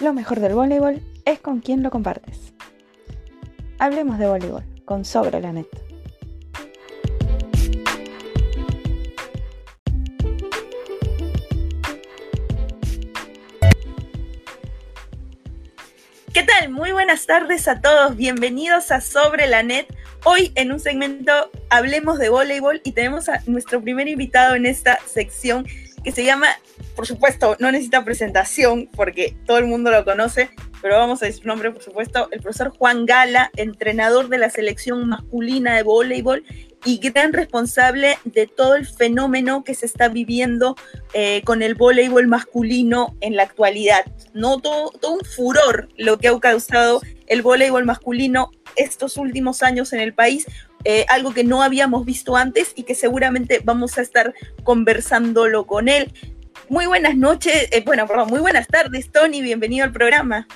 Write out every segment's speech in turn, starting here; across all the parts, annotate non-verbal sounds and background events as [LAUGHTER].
Lo mejor del voleibol es con quien lo compartes. Hablemos de voleibol con Sobre la Net. ¿Qué tal? Muy buenas tardes a todos. Bienvenidos a Sobre la Net. Hoy en un segmento hablemos de voleibol y tenemos a nuestro primer invitado en esta sección que se llama, por supuesto, no necesita presentación porque todo el mundo lo conoce, pero vamos a decir su nombre, por supuesto, el profesor Juan Gala, entrenador de la selección masculina de voleibol y gran responsable de todo el fenómeno que se está viviendo eh, con el voleibol masculino en la actualidad. ¿no? Todo, todo un furor lo que ha causado el voleibol masculino estos últimos años en el país, eh, algo que no habíamos visto antes y que seguramente vamos a estar conversándolo con él. Muy buenas noches, eh, bueno, perdón, muy buenas tardes, Tony, bienvenido al programa.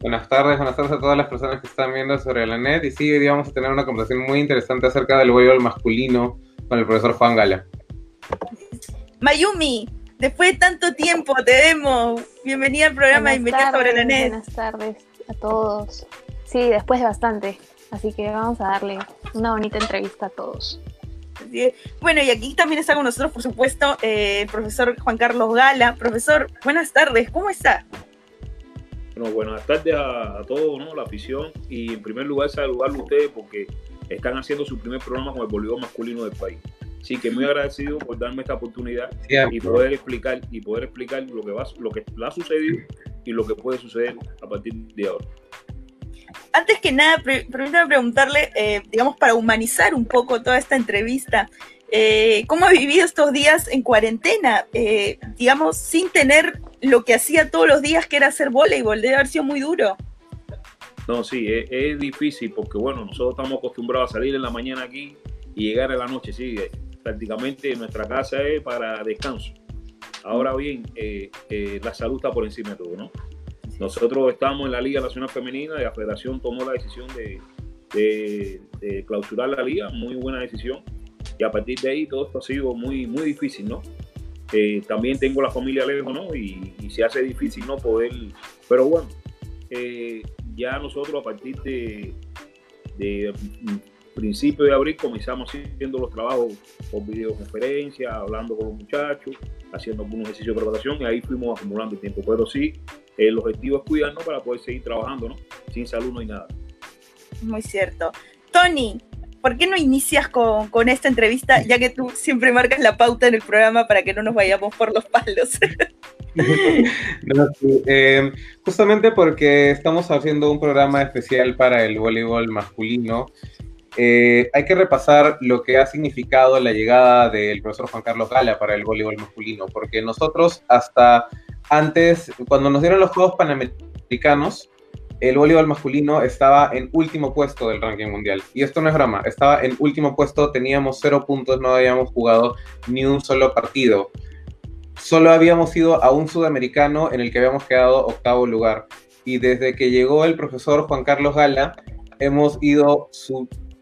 Buenas tardes, buenas tardes a todas las personas que están viendo sobre la net. Y sí, hoy día vamos a tener una conversación muy interesante acerca del voleibol masculino con el profesor Juan Gala. Mayumi, después de tanto tiempo te vemos. Bienvenida al programa Bienvenida sobre la net. Buenas tardes a todos. Sí, después de bastante. Así que vamos a darle una bonita entrevista a todos. Bueno, y aquí también está con nosotros, por supuesto, eh, el profesor Juan Carlos Gala. Profesor, buenas tardes, ¿cómo está? Bueno, buenas tardes a, todos, ¿no? La afición. Y en primer lugar, saludarle a ustedes porque están haciendo su primer programa con el voleibol masculino del país. Así que muy agradecido por darme esta oportunidad y poder explicar y poder explicar lo que va, lo que ha sucedido y lo que puede suceder a partir de ahora antes que nada, permítame preguntarle, eh, digamos, para humanizar un poco toda esta entrevista, eh, ¿cómo ha vivido estos días en cuarentena? Eh, digamos, sin tener lo que hacía todos los días, que era hacer voleibol, debe haber sido muy duro. No, sí, es, difícil porque, bueno, nosotros estamos acostumbrados a salir en la mañana aquí y llegar a la noche, sí, prácticamente nuestra casa es para descanso. Ahora bien, la salud está por encima de todo, ¿no? Nosotros estamos en la Liga Nacional Femenina y la Federación tomó la decisión de, clausurar la liga, muy buena decisión. Y a partir de ahí todo esto ha sido muy, muy difícil, ¿no? Eh, también tengo la familia lejos, ¿no? Y, se hace difícil, ¿no? Poder, pero bueno, eh, ya nosotros a partir de, de principio de abril comenzamos haciendo los trabajos por videoconferencia, hablando con los muchachos, haciendo algunos ejercicios de preparación y ahí fuimos acumulando el tiempo. Pero sí, el objetivo es cuidarnos para poder seguir trabajando, ¿no? Sin salud no hay nada. Muy cierto. Tony, ¿por qué no inicias con, con, esta entrevista, ya que tú siempre marcas la pauta en el programa para que no nos vayamos por los palos? [LAUGHS] Eh, justamente porque estamos haciendo un programa especial para el voleibol masculino. Eh, hay que repasar lo que ha significado la llegada del profesor Juan Carlos Gala para el voleibol masculino, porque nosotros hasta antes, cuando nos dieron los Juegos Panamericanos, el voleibol masculino estaba en último puesto del ranking mundial. Y esto no es broma, estaba en último puesto, teníamos cero puntos, no habíamos jugado ni un solo partido. Solo habíamos ido a un sudamericano en el que habíamos quedado octavo lugar. Y desde que llegó el profesor Juan Carlos Gala, hemos ido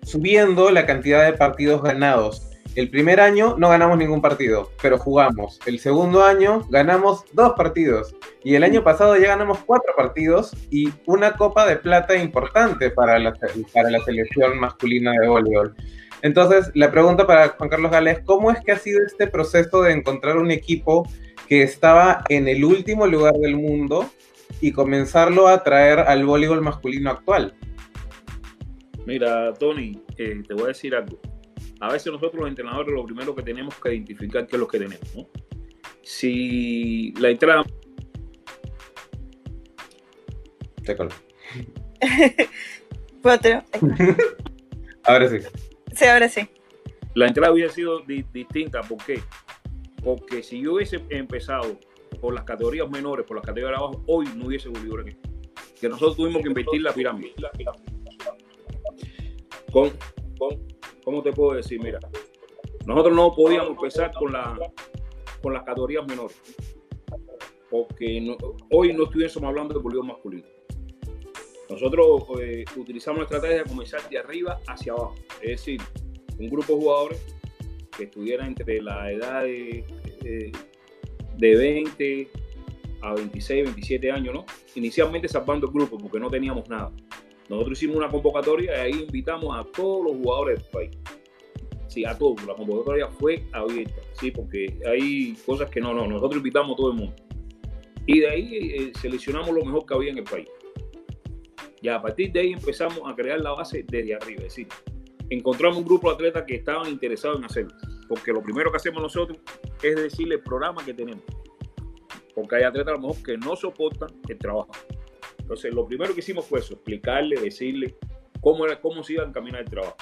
subiendo la cantidad de partidos ganados. El primer año no ganamos ningún partido, pero jugamos. El segundo año ganamos dos partidos. Y el año pasado ya ganamos cuatro partidos y una copa de plata importante para la, para la selección masculina de voleibol. Entonces, la pregunta para Juan Carlos Gales, ¿cómo es que ha sido este proceso de encontrar un equipo que estaba en el último lugar del mundo y comenzarlo a traer al voleibol masculino actual? Mira, Tony, eh, te voy a decir algo a veces nosotros los entrenadores lo primero que tenemos que identificar qué es lo que tenemos. ¿no? Si la entrada... [LAUGHS] ¿Puedo [LAUGHS] ahora sí. Sí, ahora sí. La entrada hubiera sido distinta. ¿Por qué? Porque si yo hubiese empezado por las categorías menores, por las categorías de abajo, hoy no hubiese volvido aquí. Que nosotros tuvimos que invertir la pirámide. Con, con ¿cómo te puedo decir? Mira, nosotros no podíamos empezar con, la, con las categorías menores, porque hoy no estuviésemos hablando de voleibol masculino. Nosotros eh, utilizamos la estrategia de comenzar de arriba hacia abajo, es decir, un grupo de jugadores que estuviera entre la edad de, de, 20 a 26, 27 años, ¿no? Inicialmente salvando el grupo porque no teníamos nada. Nosotros hicimos una convocatoria y ahí invitamos a todos los jugadores del país. Sí, a todos. La convocatoria fue abierta, sí, porque hay cosas que no, no. Nosotros invitamos a todo el mundo. Y de ahí eh, seleccionamos lo mejor que había en el país. Ya a partir de ahí empezamos a crear la base desde arriba. Es decir, encontramos un grupo de atletas que estaban interesados en hacerlo. Porque lo primero que hacemos nosotros es decirle el programa que tenemos. Porque hay atletas a lo mejor que no soportan el trabajo. Entonces, lo primero que hicimos fue eso, explicarle, decirle cómo, era, cómo se iba a encaminar el trabajo.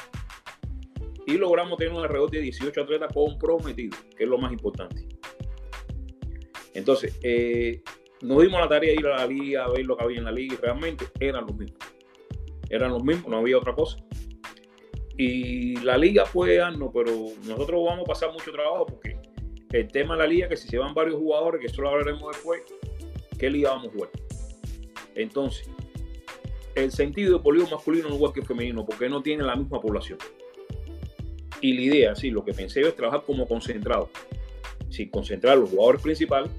Y logramos tener un alrededor de 18 atletas comprometidos, que es lo más importante. Entonces, eh, nos dimos la tarea de ir a la liga, a ver lo que había en la liga y realmente eran los mismos. Eran los mismos, no había otra cosa. Y la liga fue no, pero nosotros vamos a pasar mucho trabajo porque el tema de la liga, que si se van varios jugadores, que eso lo hablaremos después, ¿qué liga vamos a jugar? Entonces, el sentido de polígono masculino no es igual que femenino, porque no tiene la misma población. Y la idea, sí, lo que pensé es trabajar como concentrado. Sí, concentrar los jugadores principales,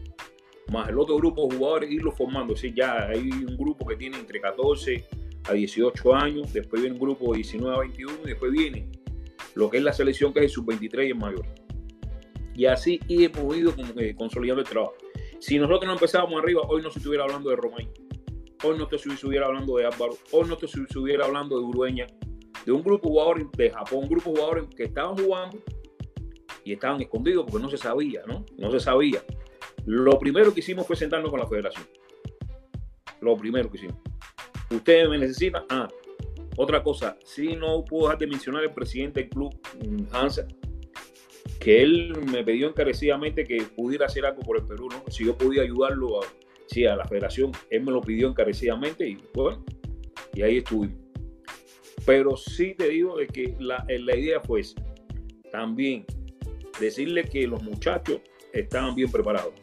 más el otro grupo de jugadores, irlos formando. Sí, ya hay un grupo que tiene entre 14 a 18 años, después viene un grupo de 19 a 21 y después viene lo que es la selección que es el sub-23 y el mayor. Y así hemos ido consolidando el trabajo. Si nosotros no empezábamos arriba, hoy no se estuviera hablando de Romain, hoy no te estuviera hablando de Álvaro, hoy no te estuviera hablando de Urueña, de un grupo de jugadores de Japón, un grupo de jugadores que estaban jugando y estaban escondidos porque no se sabía, ¿no? No se sabía. Lo primero que hicimos fue sentarnos con la federación. Lo primero que hicimos. Ustedes me necesitan. Ah, otra cosa, si no puedo dejar de mencionar el presidente del club, Hansa, que él me pidió encarecidamente que pudiera hacer algo por el Perú, ¿no? Si yo podía ayudarlo a, sí, a la federación, él me lo pidió encarecidamente y bueno, y ahí estuvimos. Pero sí te digo de que la, la idea fue. También decirle que los muchachos estaban bien preparados.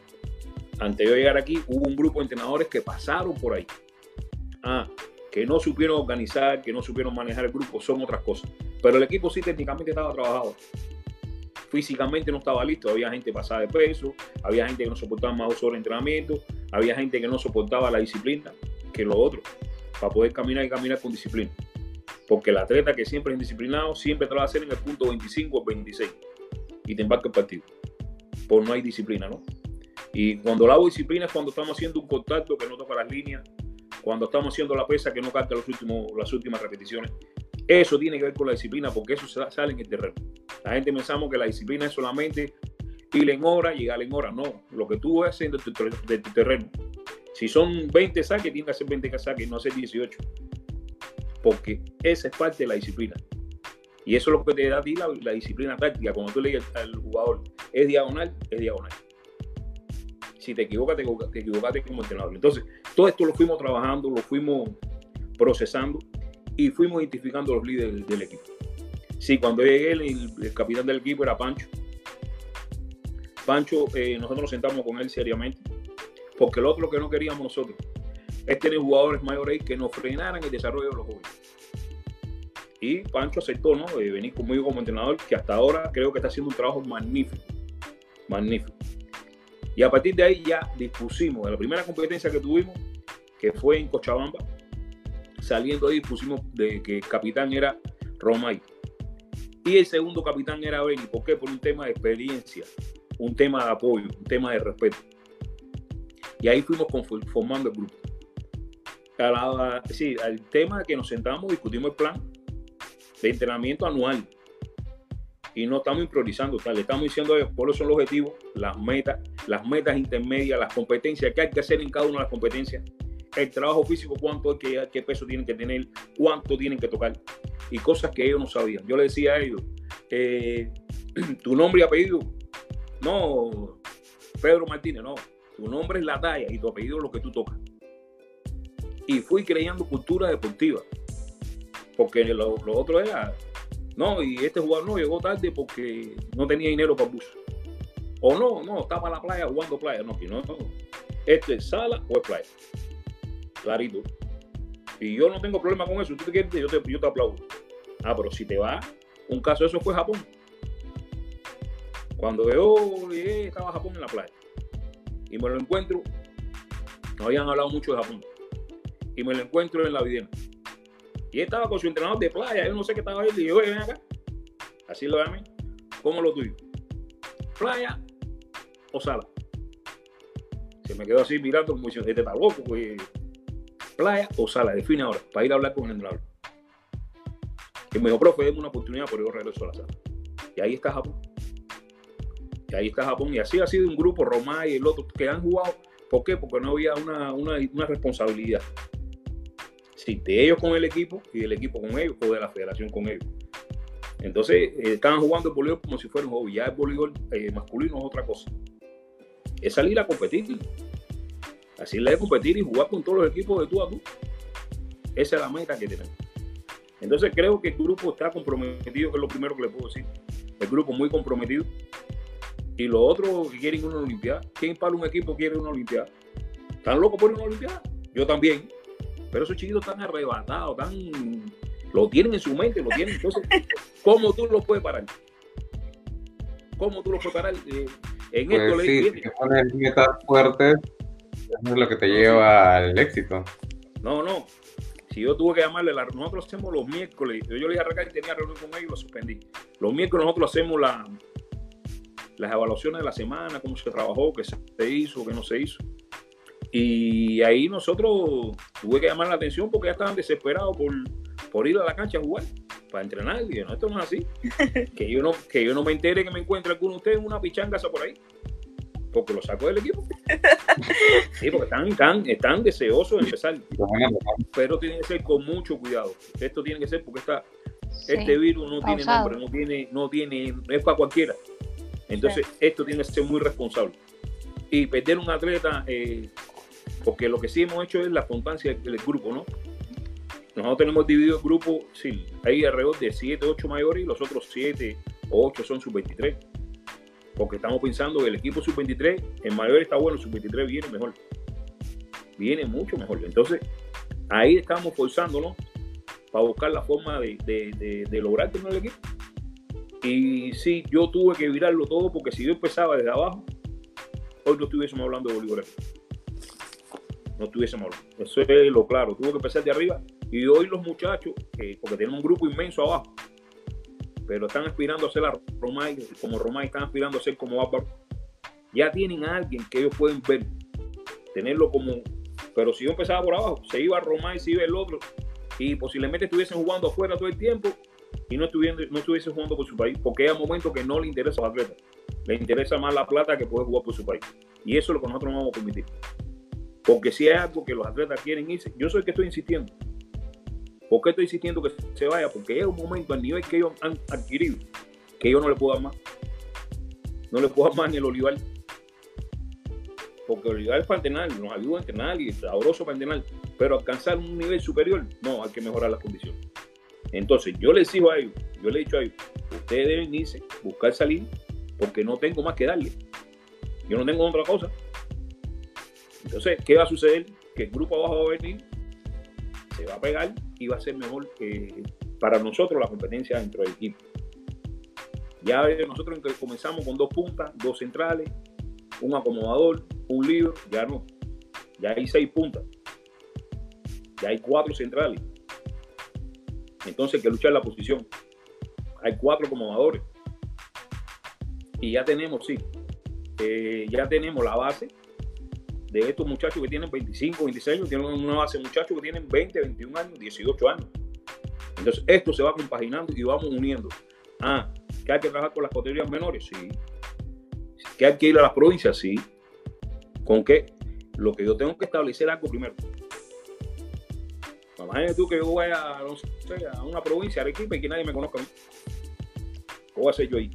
Antes de llegar aquí, hubo un grupo de entrenadores que pasaron por ahí. Ah, que no supieron organizar, que no supieron manejar el grupo, son otras cosas. Pero el equipo sí técnicamente estaba trabajado. Físicamente no estaba listo, había gente pasada de peso, había gente que no soportaba más dos horas de entrenamiento, había gente que no soportaba la disciplina, que lo otro, para poder caminar y caminar con disciplina. Porque el atleta que siempre es indisciplinado siempre te va a hacer en el punto 25 o 26 y te embarca el partido. Por no hay disciplina, ¿no? Y cuando hago disciplina es cuando estamos haciendo un contacto que no toca las líneas, cuando estamos haciendo la pesa que no últimos, las últimas repeticiones. Eso tiene que ver con la disciplina porque eso sale en el terreno. La gente pensamos que la disciplina es solamente ir en hora, llegar en hora. No, lo que tú haces de tu, de tu terreno. Si son 20 saques, tienes que hacer 20 saques, no hacer 18 porque esa es parte de la disciplina. Y eso es lo que te da a ti la, disciplina táctica. Cuando tú le al jugador, es diagonal, es diagonal. Si te equivocas, te, te equivocaste como entrenador. Entonces, todo esto lo fuimos trabajando, lo fuimos procesando y fuimos identificando los líderes del, equipo. Sí, cuando llegué, el, capitán del equipo era Pancho. Pancho, eh, nosotros nos sentamos con él seriamente, porque lo otro que no queríamos nosotros es tener jugadores mayores que nos frenaran el desarrollo de los jóvenes. Y Pancho aceptó, ¿no? De venir conmigo como entrenador, que hasta ahora creo que está haciendo un trabajo magnífico. Magnífico. Y a partir de ahí ya dispusimos de la primera competencia que tuvimos, que fue en Cochabamba. Saliendo ahí dispusimos de que capitán era Romay. Y el segundo capitán era Beni. ¿Por qué? Por un tema de experiencia, un tema de apoyo, un tema de respeto. Y ahí fuimos formando el grupo sí, al tema que nos sentamos, discutimos el plan de entrenamiento anual. Y no estamos improvisando, estamos diciendo cuáles son los objetivos, las metas, las metas intermedias, las competencias que hay que hacer en cada una de las competencias, el trabajo físico, cuánto es que, qué peso tienen que tener, cuánto tienen que tocar, y cosas que ellos no sabían. Yo le decía a ellos, eh, [CLEARS THROAT] tu nombre y apellido, no, Pedro Martínez, no, tu nombre es la talla y tu apellido es lo que tú tocas y fui creando cultura deportiva. Porque lo, otro era, no, y este jugador no llegó tarde porque no tenía dinero para bus. O no, no, estaba en la playa jugando playa. No, no, no. Esto es sala o es playa. Clarito. Y yo no tengo problema con eso. Tú te quieres, yo te, yo te aplaudo. Ah, pero si te va, un caso de eso fue Japón. Cuando yo llegué, estaba Japón en la playa. Y me lo encuentro no habían hablado mucho de Japón. Y me lo encuentro en la videna. Y él estaba con su entrenador de playa, yo no sé qué estaba ahí, y yo, ven acá. Así lo mí. ¿Cómo lo tuyo? ¿Playa o sala? Se me quedó así mirando como diciendo, este está loco, pues. ¿Playa o sala? Define ahora, para ir a hablar con el entrenador. Y me dijo, profe, déme una oportunidad por yo regreso a la sala. Y ahí está Japón. Y ahí está Japón. Y así ha sido un grupo, Romay y el otro, que han jugado. ¿Por qué? Porque no había una, una, responsabilidad. Sí, de ellos con el equipo y del equipo con ellos o de la federación con ellos. Entonces, eh, estaban jugando el voleibol como si fuera un hobby. Ya el voleibol eh, masculino es otra cosa. Es salir a competir. Así de competir y jugar con todos los equipos de tú a tú. Esa es la meta que tenemos. Entonces creo que el grupo está comprometido, que es lo primero que le puedo decir. El grupo muy comprometido. Y los otros que quieren una Olimpiada. ¿Quién para un equipo quiere una Olimpiada? ¿Están locos por una Olimpiada? Yo también. Pero esos chiquitos están arrebatados, están lo tienen en su mente, lo tienen. Entonces, [LAUGHS] ¿cómo tú los puedes parar? ¿Cómo tú los puedes parar? Eh, en pues esto sí, le que pones metas fuertes, eso es lo que te lleva al éxito. No, no. Si yo tuve que llamarle, la, nosotros hacemos los miércoles, yo, yo le dije a y tenía reunión con ellos y lo suspendí. Los miércoles nosotros hacemos la, las evaluaciones de la semana, cómo se trabajó, qué se hizo, qué no se hizo. Y ahí nosotros tuve que llamar la atención porque ya estaban desesperados por, por ir a la cancha a jugar, para entrenar. Y yo, no, esto no es así. [LAUGHS] que, yo no, que yo no me entere que me encuentre alguno de ustedes en una pichangaza por ahí. Porque lo saco del equipo. [LAUGHS] sí, porque están, están, están deseosos de empezar. Pero tiene que ser con mucho cuidado. Esto tiene que ser porque está, este virus no tiene nombre, no tiene, no tiene, es para cualquiera. Entonces, esto tiene que ser muy responsable. Y perder un atleta, eh, porque lo que sí hemos hecho es la constancia del grupo, ¿no? Nosotros tenemos dividido el grupo, sí, hay alrededor de 7, 8 mayores y los otros 7 o 8 son sub-23. Porque estamos pensando que el equipo sub-23, en mayor está bueno, el sub-23 viene mejor. Viene mucho mejor. Entonces, ahí estamos forzándonos para buscar la forma de, de, de, lograr tener el equipo. Y sí, yo tuve que virarlo todo porque si yo empezaba desde abajo, hoy no estuviésemos hablando de Bolívar. No estuviésemos hablando. Eso es lo claro. Tuve que empezar de arriba y hoy los muchachos, porque tienen un grupo inmenso abajo, pero están aspirando a ser la Romay, como Romay, están aspirando a ser como Álvaro, ya tienen a alguien que ellos pueden ver, tenerlo como. Pero si yo empezaba por abajo, se iba Romay, se iba el otro, y posiblemente estuviesen jugando afuera todo el tiempo y no estuviesen, no estuviesen jugando por su país, porque hay momentos que no le interesa a los atletas, le interesa más la plata que poder jugar por su país. Y eso es lo que nosotros no vamos a permitir. Porque si hay algo que los atletas quieren irse, yo soy el que estoy insistiendo. ¿Por qué estoy insistiendo que se vaya? Porque es un momento al nivel que ellos han adquirido que yo no le puedo dar más. No le puedo dar más ni el olivar. Porque el olivar es para entrenar, nos ayuda a entrenar y es sabroso para entrenar. Pero alcanzar un nivel superior, no, hay que mejorar las condiciones. Entonces, yo les digo a ellos, yo les he dicho a ellos, ustedes deben irse, buscar salir, porque no tengo más que darle. Yo no tengo otra cosa. Entonces, ¿qué va a suceder? Que el grupo abajo va a venir, se va a pegar va a ser mejor que para nosotros la competencia dentro del equipo. Ya nosotros comenzamos con dos puntas, dos centrales, un acomodador, un libro, ya no. Ya hay seis puntas. Ya hay cuatro centrales. Entonces hay que luchar la posición. Hay cuatro acomodadores. Y ya tenemos, sí, eh, ya tenemos la base de estos muchachos que tienen 25, 26 años, tienen una base de muchachos que tienen 20, 21 años, 18 años. Entonces, esto se va compaginando y vamos uniendo. Ah, que hay que trabajar con las categorías menores, sí. Que hay que ir a las provincias, sí. ¿Con qué? Lo que yo tengo que establecer algo primero. Imagínate tú que yo voy a, a una provincia, Arequipa, y que nadie me conozca a mí. ¿Qué voy a hacer yo ahí?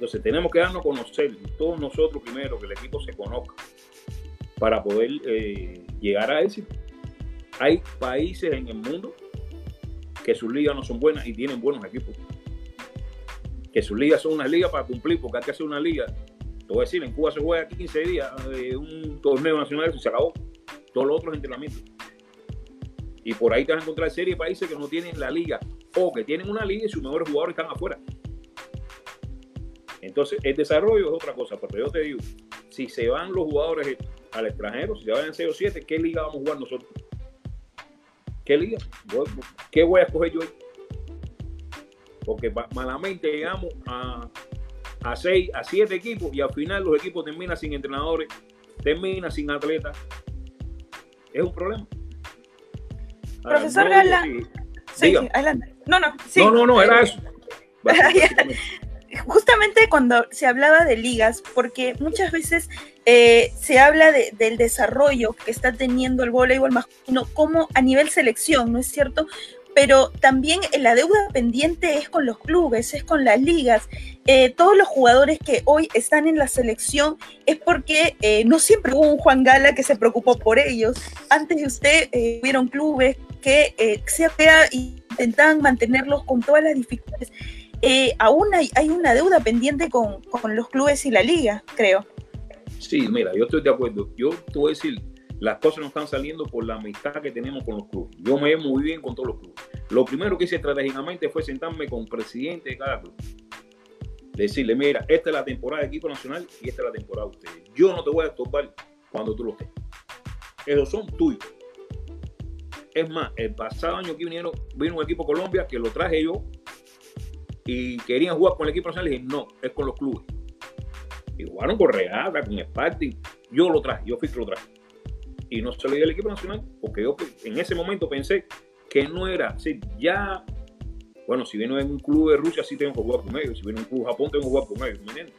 Entonces tenemos que darnos a conocer, todos nosotros primero, que el equipo se conozca, para poder eh, llegar a éxito. Hay países en el mundo que sus ligas no son buenas y tienen buenos equipos. Que sus ligas son unas ligas para cumplir, porque hay que hacer una liga. Te voy a decir, en Cuba se juega 15 días de un torneo nacional y se acabó. Todos los otros entrenamientos. Y por ahí te vas a encontrar serie de países que no tienen la liga o que tienen una liga y sus mejores jugadores están afuera. Entonces, el desarrollo es otra cosa, pero yo te digo, si se van los jugadores al extranjero, si se vayan 6 o 7, ¿qué liga vamos a jugar nosotros? ¿Qué liga? ¿Qué voy a escoger yo? Porque malamente llegamos a, a 6, a 7 equipos y al final los equipos terminan sin entrenadores, terminan sin atletas. Es un problema. Profesor Gala. Sí, adelante. No, no, sí. No, no, no, era eso. [LAUGHS] Justamente cuando se hablaba de ligas, porque muchas veces eh, se habla del desarrollo que está teniendo el voleibol masculino como a nivel selección, ¿no es cierto? pero también la deuda pendiente es con los clubes, es con las ligas. Eh, todos los jugadores que hoy están en la selección es porque eh, no siempre hubo un Juan Gala que se preocupó por ellos. Antes de usted hubieron clubes que se intentaban mantenerlos con todas las dificultades. Aún hay, una deuda pendiente con, los clubes y la liga, creo. Sí, mira, yo estoy de acuerdo. Yo te voy a decir, las cosas no están saliendo por la amistad que tenemos con los clubes. Yo me veo muy bien con todos los clubes. Lo primero que hice estratégicamente fue sentarme con el presidente de cada club. Decirle, mira, esta es la temporada de equipo nacional y esta es la temporada de ustedes. Yo no te voy a estorbar cuando tú lo estés. Esos son tuyos. Es más, el pasado año que vinieron, vino un equipo Colombia que lo traje yo y querían jugar con el equipo nacional y dije, no, es con los clubes. Y jugaron con Regata, con Sparty. Yo lo traje, yo fui que lo traje y no se lo al equipo nacional, porque yo en ese momento pensé que no era, sí, ya, bueno, si viene en un club de Rusia, sí tengo que jugar con ellos, si viene en un club de Japón, tengo que jugar con ellos.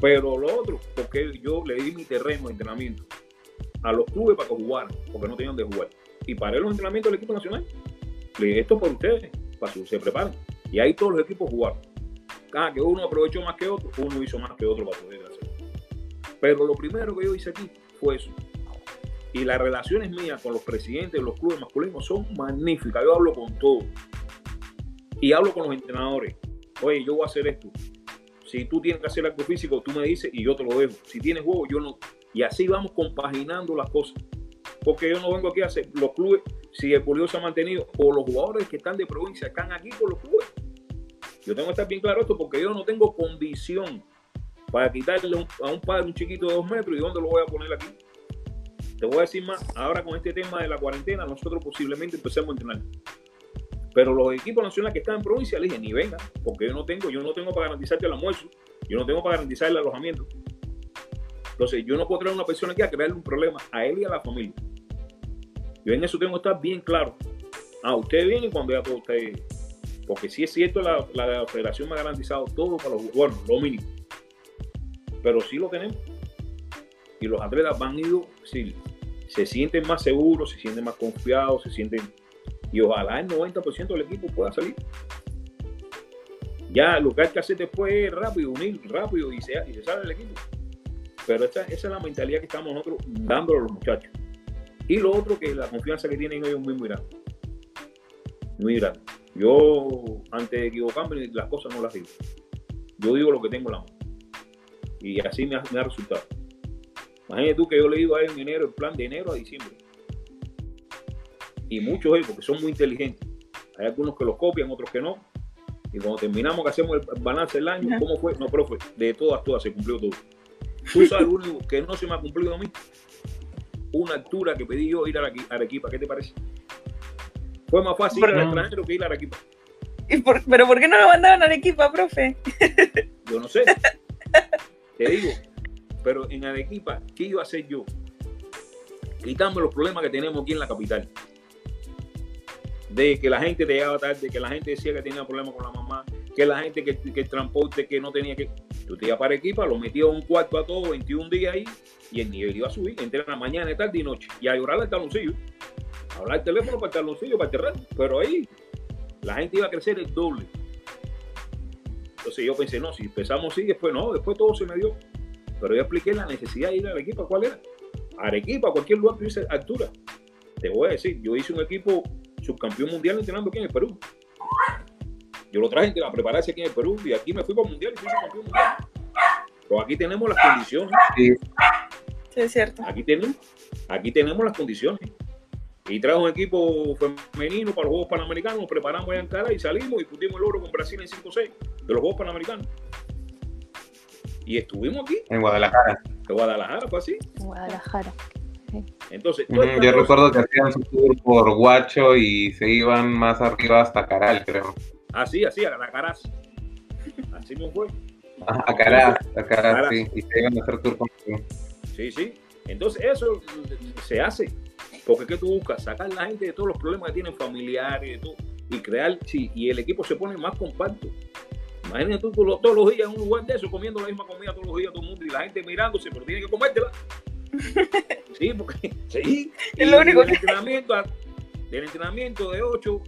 Pero lo otro, porque yo le di mi terreno de entrenamiento a los clubes para que jugaran, porque no tenían de jugar. Y paré los entrenamientos del equipo nacional. Le dije, esto por ustedes, para que se preparen. Y ahí todos los equipos jugaron. Cada que uno aprovechó más que otro, uno hizo más que otro para poder hacerlo. Pero lo primero que yo hice aquí fue eso, y las relaciones mías con los presidentes de los clubes masculinos son magníficas. Yo hablo con todos. Y hablo con los entrenadores. Oye, yo voy a hacer esto. Si tú tienes que hacer algo físico, tú me dices y yo te lo dejo. Si tienes juego, yo no. Y así vamos compaginando las cosas. Porque yo no vengo aquí a hacer los clubes, si el curioso se ha mantenido, o los jugadores que están de provincia están aquí con los clubes. Yo tengo que estar bien claro esto porque yo no tengo condición para quitarle a un padre un chiquito de dos metros y dónde lo voy a poner aquí. Te voy a decir más, ahora con este tema de la cuarentena, nosotros posiblemente empecemos a entrenar. Pero los equipos nacionales que están en provincia, le dije, ni venga, porque yo no tengo, yo no tengo para garantizarte el almuerzo, yo no tengo para garantizar el alojamiento. Entonces, yo no puedo traer a una persona aquí a crearle un problema a él y a la familia. Yo en eso tengo que estar bien claro. Ah, usted viene cuando ya todo usted. Porque si es cierto, la, federación me ha garantizado todo para los bueno, lo mínimo. Pero sí lo tenemos. Y los atletas van ido, sí, se sienten más seguros, se sienten más confiados, se sienten... Y ojalá el 90% del equipo pueda salir. Ya lo que hay que hacer después es rápido, unir rápido y se, sale el equipo. Pero esa, es la mentalidad que estamos nosotros dándole a los muchachos. Y lo otro que la confianza que tienen ellos es muy, muy grande. Muy grande. Yo, antes de equivocarme, las cosas no las digo. Yo digo lo que tengo en la mano. Y así me ha, me ha resultado. Imagínate tú que yo le digo a ellos en enero, el plan de enero a diciembre. Y muchos ellos, porque son muy inteligentes. Hay algunos que los copian, otros que no. Y cuando terminamos que hacemos el balance del año, ¿cómo fue? No, profe, de todas, todas se cumplió todo. Tú sabes lo único que no se me ha cumplido a mí. Una altura que pedí yo ir a Arequipa, ¿qué te parece? Fue más fácil ir al extranjero que ir a Arequipa. ¿Pero por qué no lo mandaron a Arequipa, profe? Yo no sé. Te digo, pero en Arequipa, ¿qué iba a hacer yo? Quitando los problemas que tenemos aquí en la capital. De que la gente te llegaba tarde, que la gente decía que tenía problemas con la mamá, que la gente que, el transporte que no tenía que. Yo te iba para Arequipa, lo metía un cuarto a todo, 21 días ahí, y el nivel iba a subir, entre la mañana, tarde y noche. Y a llorar al taloncillo. Hablar el teléfono para el taloncillo, para el terreno. Pero ahí la gente iba a crecer el doble. Entonces yo pensé, no, si empezamos así, después no, después todo se me dio. Pero yo expliqué la necesidad de ir a Arequipa. ¿Cuál era? Arequipa, cualquier lugar que hubiese altura. Te voy a decir, yo hice un equipo subcampeón mundial entrenando aquí en el Perú. Yo lo traje a prepararse aquí en el Perú y aquí me fui para el mundial y fui subcampeón mundial. Pero aquí tenemos las condiciones. Sí. sí, es cierto. Aquí tenemos, aquí tenemos las condiciones. Y trajo un equipo femenino para los Juegos Panamericanos, nos preparamos en Ankara y salimos y discutimos el oro con Brasil en 5-6 de los Juegos Panamericanos. Y estuvimos aquí. En Guadalajara. De Guadalajara fue así. Guadalajara. Entonces, yo recuerdo que hacían su tour por Guacho y se iban más arriba hasta Caral, creo. Así, así, a la Caraz. Así me fue. a Caraz, a Caraz, sí. Y se iban a hacer tour con Sí, sí. Entonces, eso se hace. Porque ¿qué tú buscas? Sacar a la gente de todos los problemas que tienen familiares y crear, sí, y el equipo se pone más compacto. Imagínate tú todos los días en un lugar de eso, comiendo la misma comida todos los días todo el mundo y la gente mirándose, pero tiene que comértela. [LAUGHS] Sí, porque sí. Es lo único del, entrenamiento, del entrenamiento de 8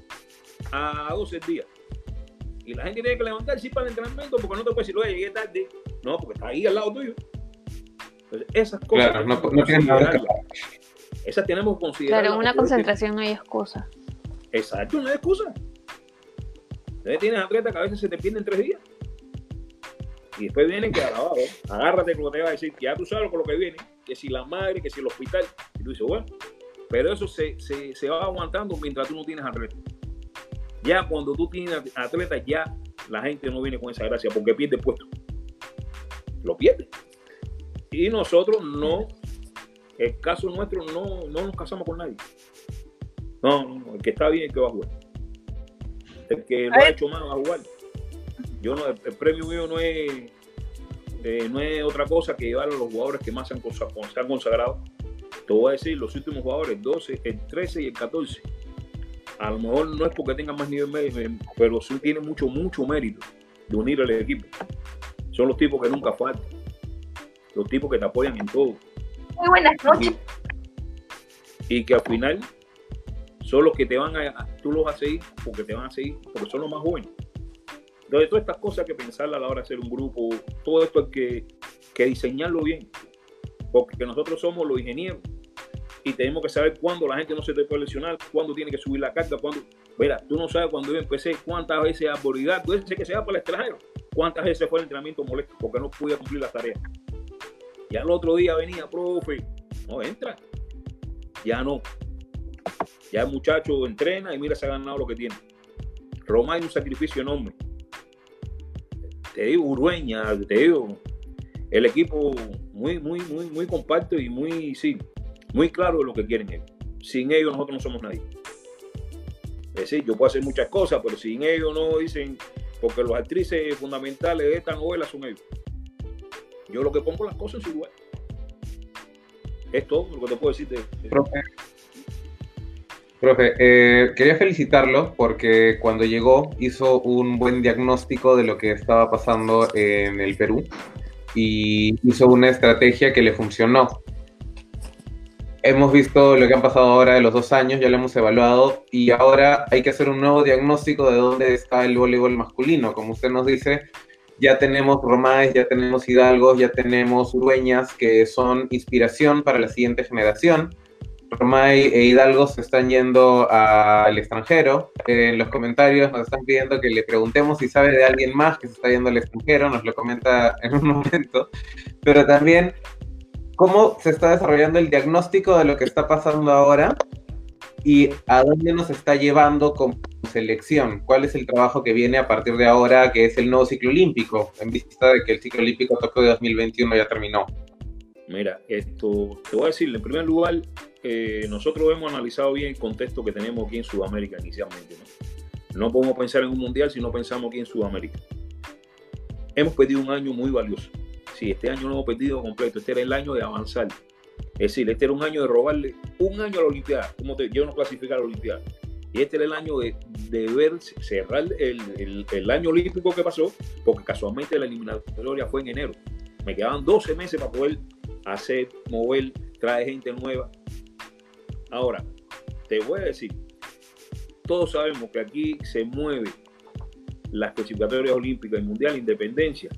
a 12 días. Y la gente tiene que levantarse para el entrenamiento porque no te puedes decir, oye, llegué tarde. No, porque está ahí al lado tuyo. Entonces, esas cosas. Claro, no, no tienes nada que Esas tenemos que considerar. Claro, en una concentración no hay excusa. Exacto, no hay excusa. Entonces tienes atletas que a veces se te pierden tres días. Y después vienen que alabado, agárrate con lo que te va a decir, que ya tú sabes con lo que viene, que si la madre, que si el hospital. Y tú dices, bueno, pero eso se, se, se va aguantando mientras tú no tienes atletas. Ya cuando tú tienes atletas, ya la gente no viene con esa gracia porque pierde puesto. Lo pierde. Y nosotros no, el caso nuestro, no, no nos casamos con nadie. No, no, el que está bien, el que va a jugar. El que lo ha hecho mal va a jugar. Yo no, el, premio mío no es, eh, no es otra cosa que llevar a los jugadores que más se han, consagrado. Te voy a decir, los últimos jugadores, 12, el 13 y el 14. A lo mejor no es porque tengan más nivel medio, pero sí tienen mucho, mucho mérito de unir al equipo. Son los tipos que nunca faltan. Los tipos que te apoyan en todo. Muy buenas noches. Y, que al final son los que te van a, tú los vas a seguir porque te van a seguir, porque son los más jóvenes. Entonces, todas estas cosas que pensar a la hora de hacer un grupo, todo esto hay que, que diseñarlo bien, porque nosotros somos los ingenieros y tenemos que saber cuándo la gente no se te puede lesionar, cuándo tiene que subir la carga, cuándo. Mira, tú no sabes cuando yo empecé cuántas veces a bolivar, tú dices que se va para el extranjero, cuántas veces fue el entrenamiento molesto porque no podía cumplir las tareas. Ya el otro día venía, profe, no entra, ya no. Ya el muchacho entrena y mira, se ha ganado lo que tiene. Roma hay un sacrificio enorme te digo, Urueña, te digo, el equipo muy, muy, muy, muy compacto y muy, sí, muy claro de lo que quieren ellos. Sin ellos nosotros no somos nadie. Es decir, yo puedo hacer muchas cosas, pero sin ellos no dicen, porque los actrices fundamentales de esta novela son ellos. Yo lo que pongo las cosas en su lugar. Es todo lo que te puedo decir de, Profe, eh, quería felicitarlo porque cuando llegó hizo un buen diagnóstico de lo que estaba pasando en el Perú y hizo una estrategia que le funcionó. Hemos visto lo que han pasado ahora de los dos años, ya lo hemos evaluado y ahora hay que hacer un nuevo diagnóstico de dónde está el voleibol masculino. Como usted nos dice, ya tenemos Romáez, ya tenemos Hidalgos, ya tenemos Dueñas que son inspiración para la siguiente generación Romay e Hidalgo se están yendo al extranjero. en los comentarios nos están pidiendo que le preguntemos si sabe de alguien más que se está yendo al extranjero, nos lo comenta en un [LAUGHS] momento. Pero también, ¿cómo se está desarrollando el diagnóstico de lo que está pasando ahora y a dónde nos está llevando como selección? ¿Cuál es el trabajo que viene a partir de ahora, que es el nuevo ciclo olímpico, en vista de que el ciclo olímpico Tokio de 2021 ya terminó? Mira, esto te voy a decir, en primer lugar, eh, nosotros hemos analizado bien el contexto que tenemos aquí en Sudamérica inicialmente. ¿no? no podemos pensar en un mundial si no pensamos aquí en Sudamérica. Hemos perdido un año muy valioso. Sí, este año no hemos perdido completo. Este era el año de avanzar. Es decir, este era un año de robarle un año a la Olimpiada. Como yo no clasificar a la Olimpiada. Y este era el año de, ver cerrar el, año olímpico que pasó, porque casualmente la eliminatoria fue en enero. Me quedaban 12 meses para poder hacer, mover, traer gente nueva. Ahora, te voy a decir, todos sabemos que aquí se mueve las clasificatorias olímpicas y mundial independencia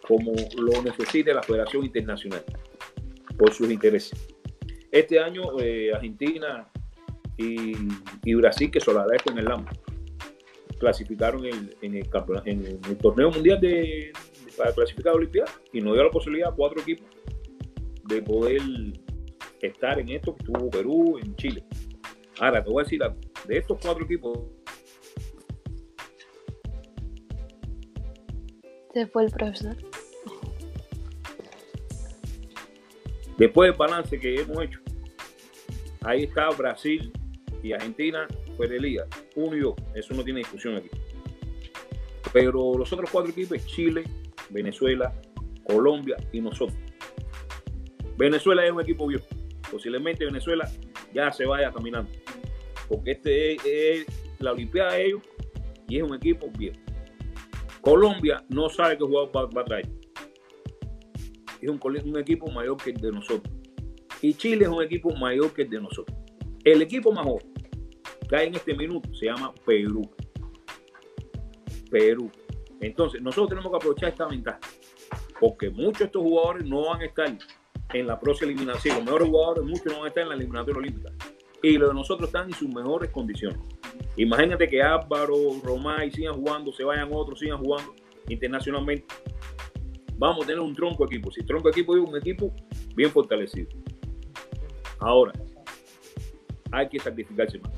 como lo necesita la Federación Internacional por sus intereses. Este año eh, Argentina y, Brasil, que agradezco en el LAM, clasificaron en, el, en el torneo mundial de, para clasificar a Olimpiadas y nos dio la posibilidad a cuatro equipos de poder estar en esto que tuvo Perú, en Chile. Ahora, te voy a decir, de estos cuatro equipos... Se fue el profesor. Después del balance que hemos hecho, ahí está Brasil y Argentina fue uno y dos, eso no tiene discusión aquí. Pero los otros cuatro equipos, Chile, Venezuela, Colombia y nosotros. Venezuela es un equipo viejo. Posiblemente Venezuela ya se vaya caminando. Porque este es, la Olimpiada de ellos y es un equipo viejo. Colombia no sabe qué jugador va, a traer. Es un, equipo mayor que el de nosotros. Y Chile es un equipo mayor que el de nosotros. El equipo más joven que hay en este minuto se llama Perú. Perú. Entonces, nosotros tenemos que aprovechar esta ventaja. Porque muchos de estos jugadores no van a estar en la próxima eliminación. Los mejores jugadores, muchos no van a estar en la eliminatoria olímpica. Y los de nosotros están en sus mejores condiciones. Imagínate que Álvaro, Romay sigan jugando, se vayan otros, sigan jugando internacionalmente. Vamos a tener un tronco equipo. Si tronco equipo es un equipo bien fortalecido. Ahora, hay que sacrificarse más.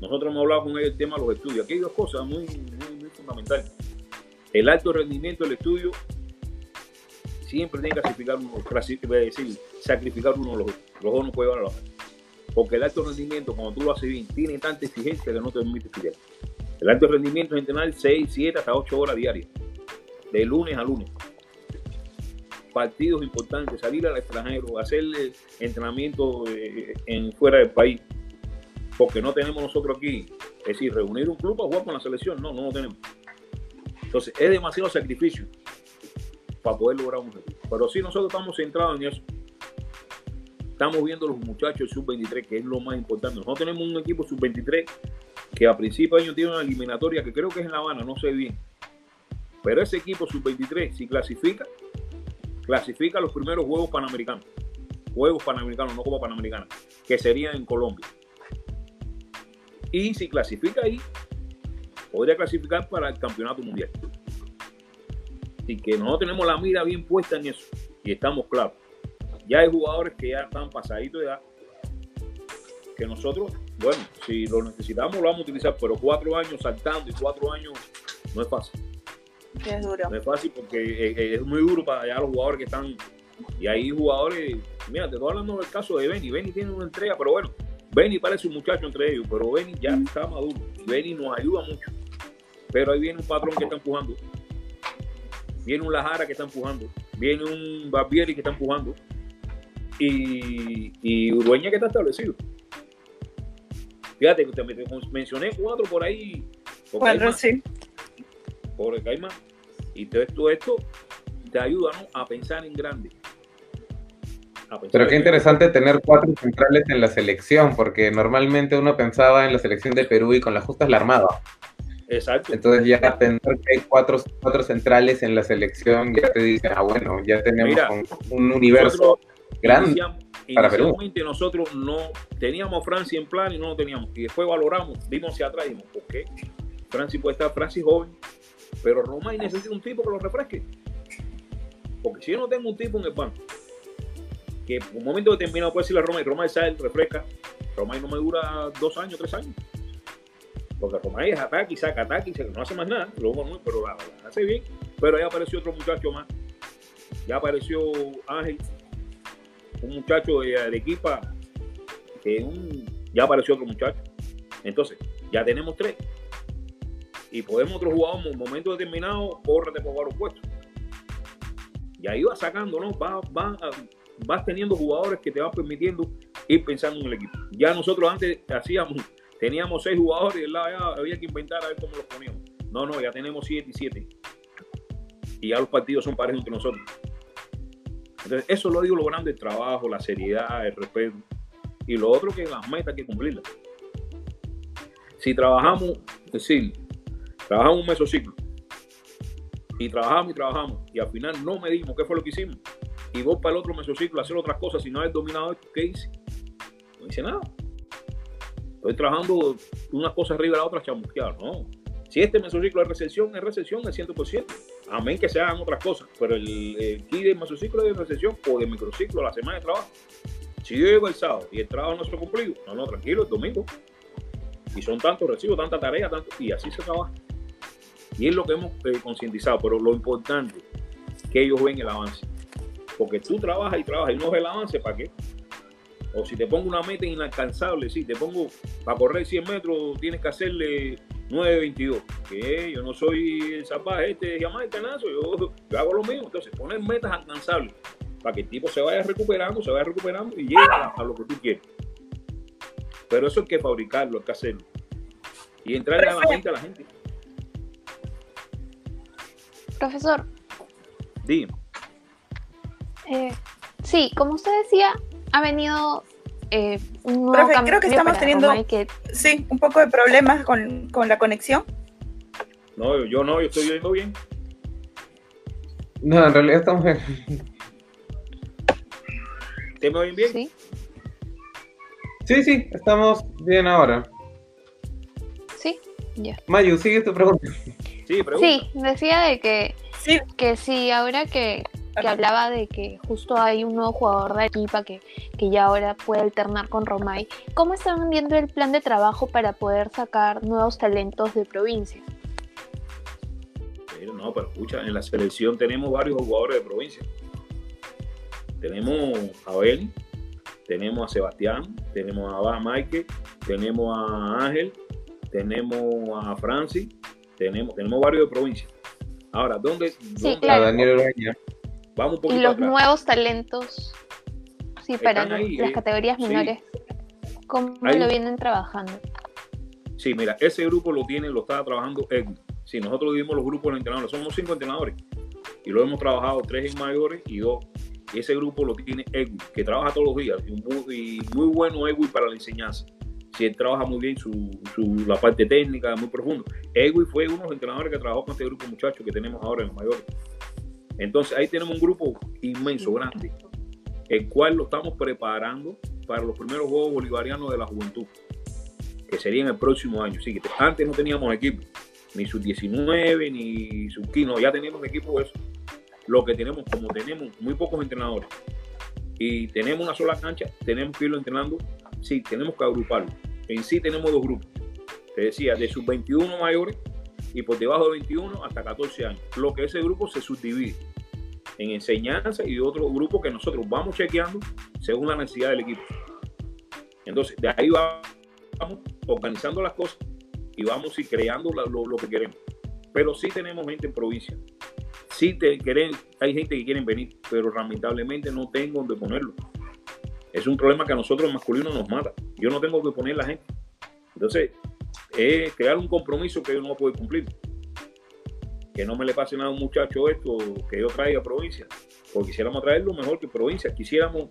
Nosotros hemos hablado con del tema de los estudios. Aquí hay dos cosas muy, muy, fundamentales. El alto rendimiento del estudio siempre tiene que sacrificar uno, decir, sacrificar uno los. Los dos no pueden llevar a la Porque el alto rendimiento, cuando tú lo haces bien, tiene tanta exigencia que no te permite estudiar. El alto rendimiento es entrenar 6, 7 hasta 8 horas diarias, de lunes a lunes. Partidos importantes, salir al extranjero, hacer entrenamiento eh, en, fuera del país. Porque no tenemos nosotros aquí, es decir, reunir un club para jugar con la selección. No, no lo tenemos. Entonces, es demasiado sacrificio para poder lograr un objetivo. Pero sí, nosotros estamos centrados en eso. Estamos viendo los muchachos sub-23, que es lo más importante. Nosotros tenemos un equipo sub-23 que a principio de año tiene una eliminatoria que creo que es en La Habana, no sé bien. Pero ese equipo sub-23, si clasifica, clasifica los primeros Juegos Panamericanos. Juegos Panamericanos, no como Panamericanos, que serían en Colombia. Y si clasifica ahí, podría clasificar para el Campeonato Mundial. Así que nosotros tenemos la mira bien puesta en eso y estamos claros. Ya hay jugadores que ya están pasaditos de edad, que nosotros, bueno, si lo necesitamos lo vamos a utilizar, pero cuatro años saltando y cuatro años no es fácil. Es duro. No es fácil porque eh, eh, es muy duro para allá los jugadores que están. Y hay jugadores, mira, te estoy hablando del caso de Benny. Benny tiene una entrega, pero bueno, Benny parece un muchacho entre ellos, pero Benny ya está maduro. Benny nos ayuda mucho. Pero ahí viene un patrón que está empujando. Viene un Lajara que está empujando. Viene un Barbieri que está empujando. Y, y Urueña que está establecido. Fíjate, te, mencioné cuatro por ahí. Cuatro, sí. Por el Caimán. Y todo esto, te ayuda a pensar en grande. Pero qué interesante tener cuatro centrales en la selección, porque normalmente uno pensaba en la selección de Perú y con la justa es la Armada. Exacto. Entonces ya tener que hay cuatro, cuatro centrales en la selección ya te dicen, ah, bueno, ya tenemos un, universo grande para Perú. nosotros no teníamos Francia en plan y no lo teníamos. Y después valoramos, vimos hacia atrás y dijimos, ¿por qué? Francia puede estar, Francia joven, pero Roma necesita un tipo que lo refresque. Porque si yo no tengo un tipo en el banco, que un momento determinado puede decirle a Roma y Roma sale, refresca, Roma no me dura dos años, tres años. Porque Romay es ataque y saca ataque y no hace más nada, luego pero la, hace bien. Pero ahí apareció otro muchacho más. Ya apareció Ángel, un muchacho de Arequipa, que un, ya apareció otro muchacho. Entonces, ya tenemos tres. Y podemos otro jugador en un momento determinado, córrete por varios puestos. Y ahí vas sacando, ¿no? Vas, vas teniendo jugadores que te van permitiendo ir pensando en el equipo. Ya nosotros antes hacíamos Teníamos seis jugadores y había que inventar a ver cómo los poníamos. No, no, ya tenemos siete y siete. Y ya los partidos son parejos entre nosotros. Entonces, eso lo digo lo grande, el trabajo, la seriedad, el respeto. Y lo otro que las metas hay que cumplirlas. Si trabajamos, es decir, trabajamos un mesociclo y trabajamos y trabajamos y al final no medimos qué fue lo que hicimos y vos para el otro mesociclo a hacer otras cosas si no has dominado esto, ¿qué hice? No hice nada. Estoy trabajando una cosa arriba de la otra chamusquear, ¿no? Si este mesociclo es recesión, es recesión al 100%. Amén que se hagan otras cosas, pero el, el key de mesociclo es de recesión o de microciclo, la semana de trabajo. Si yo llego el sábado y el trabajo no se ha cumplido, no, no, tranquilo, el domingo. Y son tantos recibos, tanta tarea, tanto, y así se trabaja. Y es lo que hemos eh, concientizado, pero lo importante que ellos ven el avance. Porque tú trabajas y trabajas y no ves el avance, ¿para qué? O si te pongo una meta inalcanzable, si te pongo para correr 100 metros, tienes que hacerle 9.22. Que yo no soy el salvaje este de Jamaica, yo, yo hago lo mismo. Entonces, poner metas alcanzables para que el tipo se vaya recuperando, se vaya recuperando y llegue a, lo que tú quieres. Pero eso hay que fabricarlo, hay que hacerlo. Y entrar a la mente a la gente. Profesor. Dime. Eh, sí, como usted decía, ha venido eh, un nuevo Profe, creo que estamos teniendo sí, un poco de problemas con, la conexión. No, yo no, yo estoy viendo bien. No, en realidad estamos bien. ¿Te me oyen bien? Sí. Sí, sí, estamos bien ahora. Sí, ya. Mayu, sigue tu pregunta. Sí, pregunta. Sí, decía de que sí, que sí ahora que que hablaba de que justo hay un nuevo jugador de equipa que, que ya ahora puede alternar con Romay. ¿Cómo están viendo el plan de trabajo para poder sacar nuevos talentos de provincia? no, pero escucha, en la selección tenemos varios jugadores de provincia. Tenemos a Abel, tenemos a Sebastián, tenemos a Mike, tenemos a Ángel, tenemos a Francis, tenemos, tenemos varios de provincia. Ahora, ¿dónde? Sí, Claro. Daniel y los nuevos talentos, sí, para las eh, categorías menores, ¿cómo lo vienen trabajando? Sí, mira, ese grupo lo tiene, lo está trabajando Edwin. Si nosotros dividimos los grupos de entrenadores, somos cinco entrenadores y lo hemos trabajado tres en mayores y dos. Ese grupo lo tiene Edwin, que trabaja todos los días y muy, muy bueno Edwin para la enseñanza. Si él trabaja muy bien su, su, la parte técnica, muy profundo. Edwin fue uno de los entrenadores que trabajó con este grupo de muchachos que tenemos ahora en los mayores. Entonces ahí tenemos un grupo inmenso, grande, el cual lo estamos preparando para los primeros Juegos Bolivarianos de la Juventud, que serían el próximo año. Sí, antes no teníamos equipo, ni sub 19, ni sub 15, ya tenemos equipo eso. Lo que tenemos, como tenemos muy pocos entrenadores y tenemos una sola cancha, tenemos que irlo entrenando, sí, tenemos que agruparlo. En sí tenemos dos grupos. Te decía, de sub 21 mayores y por debajo de 21 hasta 14 años. Lo que ese grupo se subdivide en enseñanza y otro grupo que nosotros vamos chequeando según la necesidad del equipo. Entonces, de ahí vamos organizando las cosas y vamos y creando lo, que queremos. Pero sí tenemos gente en provincia. Sí te quieren, hay gente que quieren venir, pero lamentablemente no tengo donde ponerlo. Es un problema que a nosotros masculinos nos mata. Yo no tengo que poner la gente. Entonces, es crear un compromiso que yo no puedo cumplir. Que no me le pase nada a un muchacho esto que yo traiga a provincia. Porque quisiéramos traerlo mejor que provincia. Quisiéramos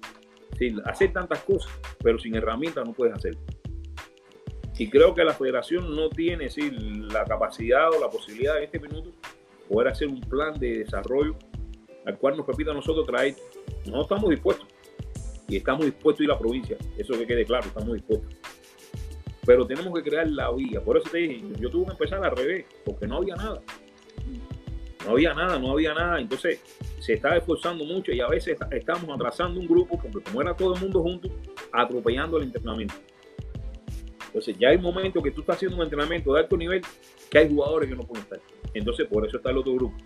hacer tantas cosas, pero sin herramientas no puedes hacerlo. Y creo que la federación no tiene la capacidad o la posibilidad en este minuto poder hacer un plan de desarrollo al cual nos permita a nosotros traer. No estamos dispuestos. Y estamos dispuestos a ir a la provincia. Eso que quede claro, estamos dispuestos pero tenemos que crear la vía. Por eso te dije, yo tuve que empezar al revés, porque no había nada. No había nada, no había nada. Entonces se está esforzando mucho y a veces estamos atrasando un grupo, porque como era todo el mundo junto, atropellando el entrenamiento. Entonces ya hay momentos que tú estás haciendo un entrenamiento de alto nivel que hay jugadores que no pueden estar. Entonces por eso está el otro grupo.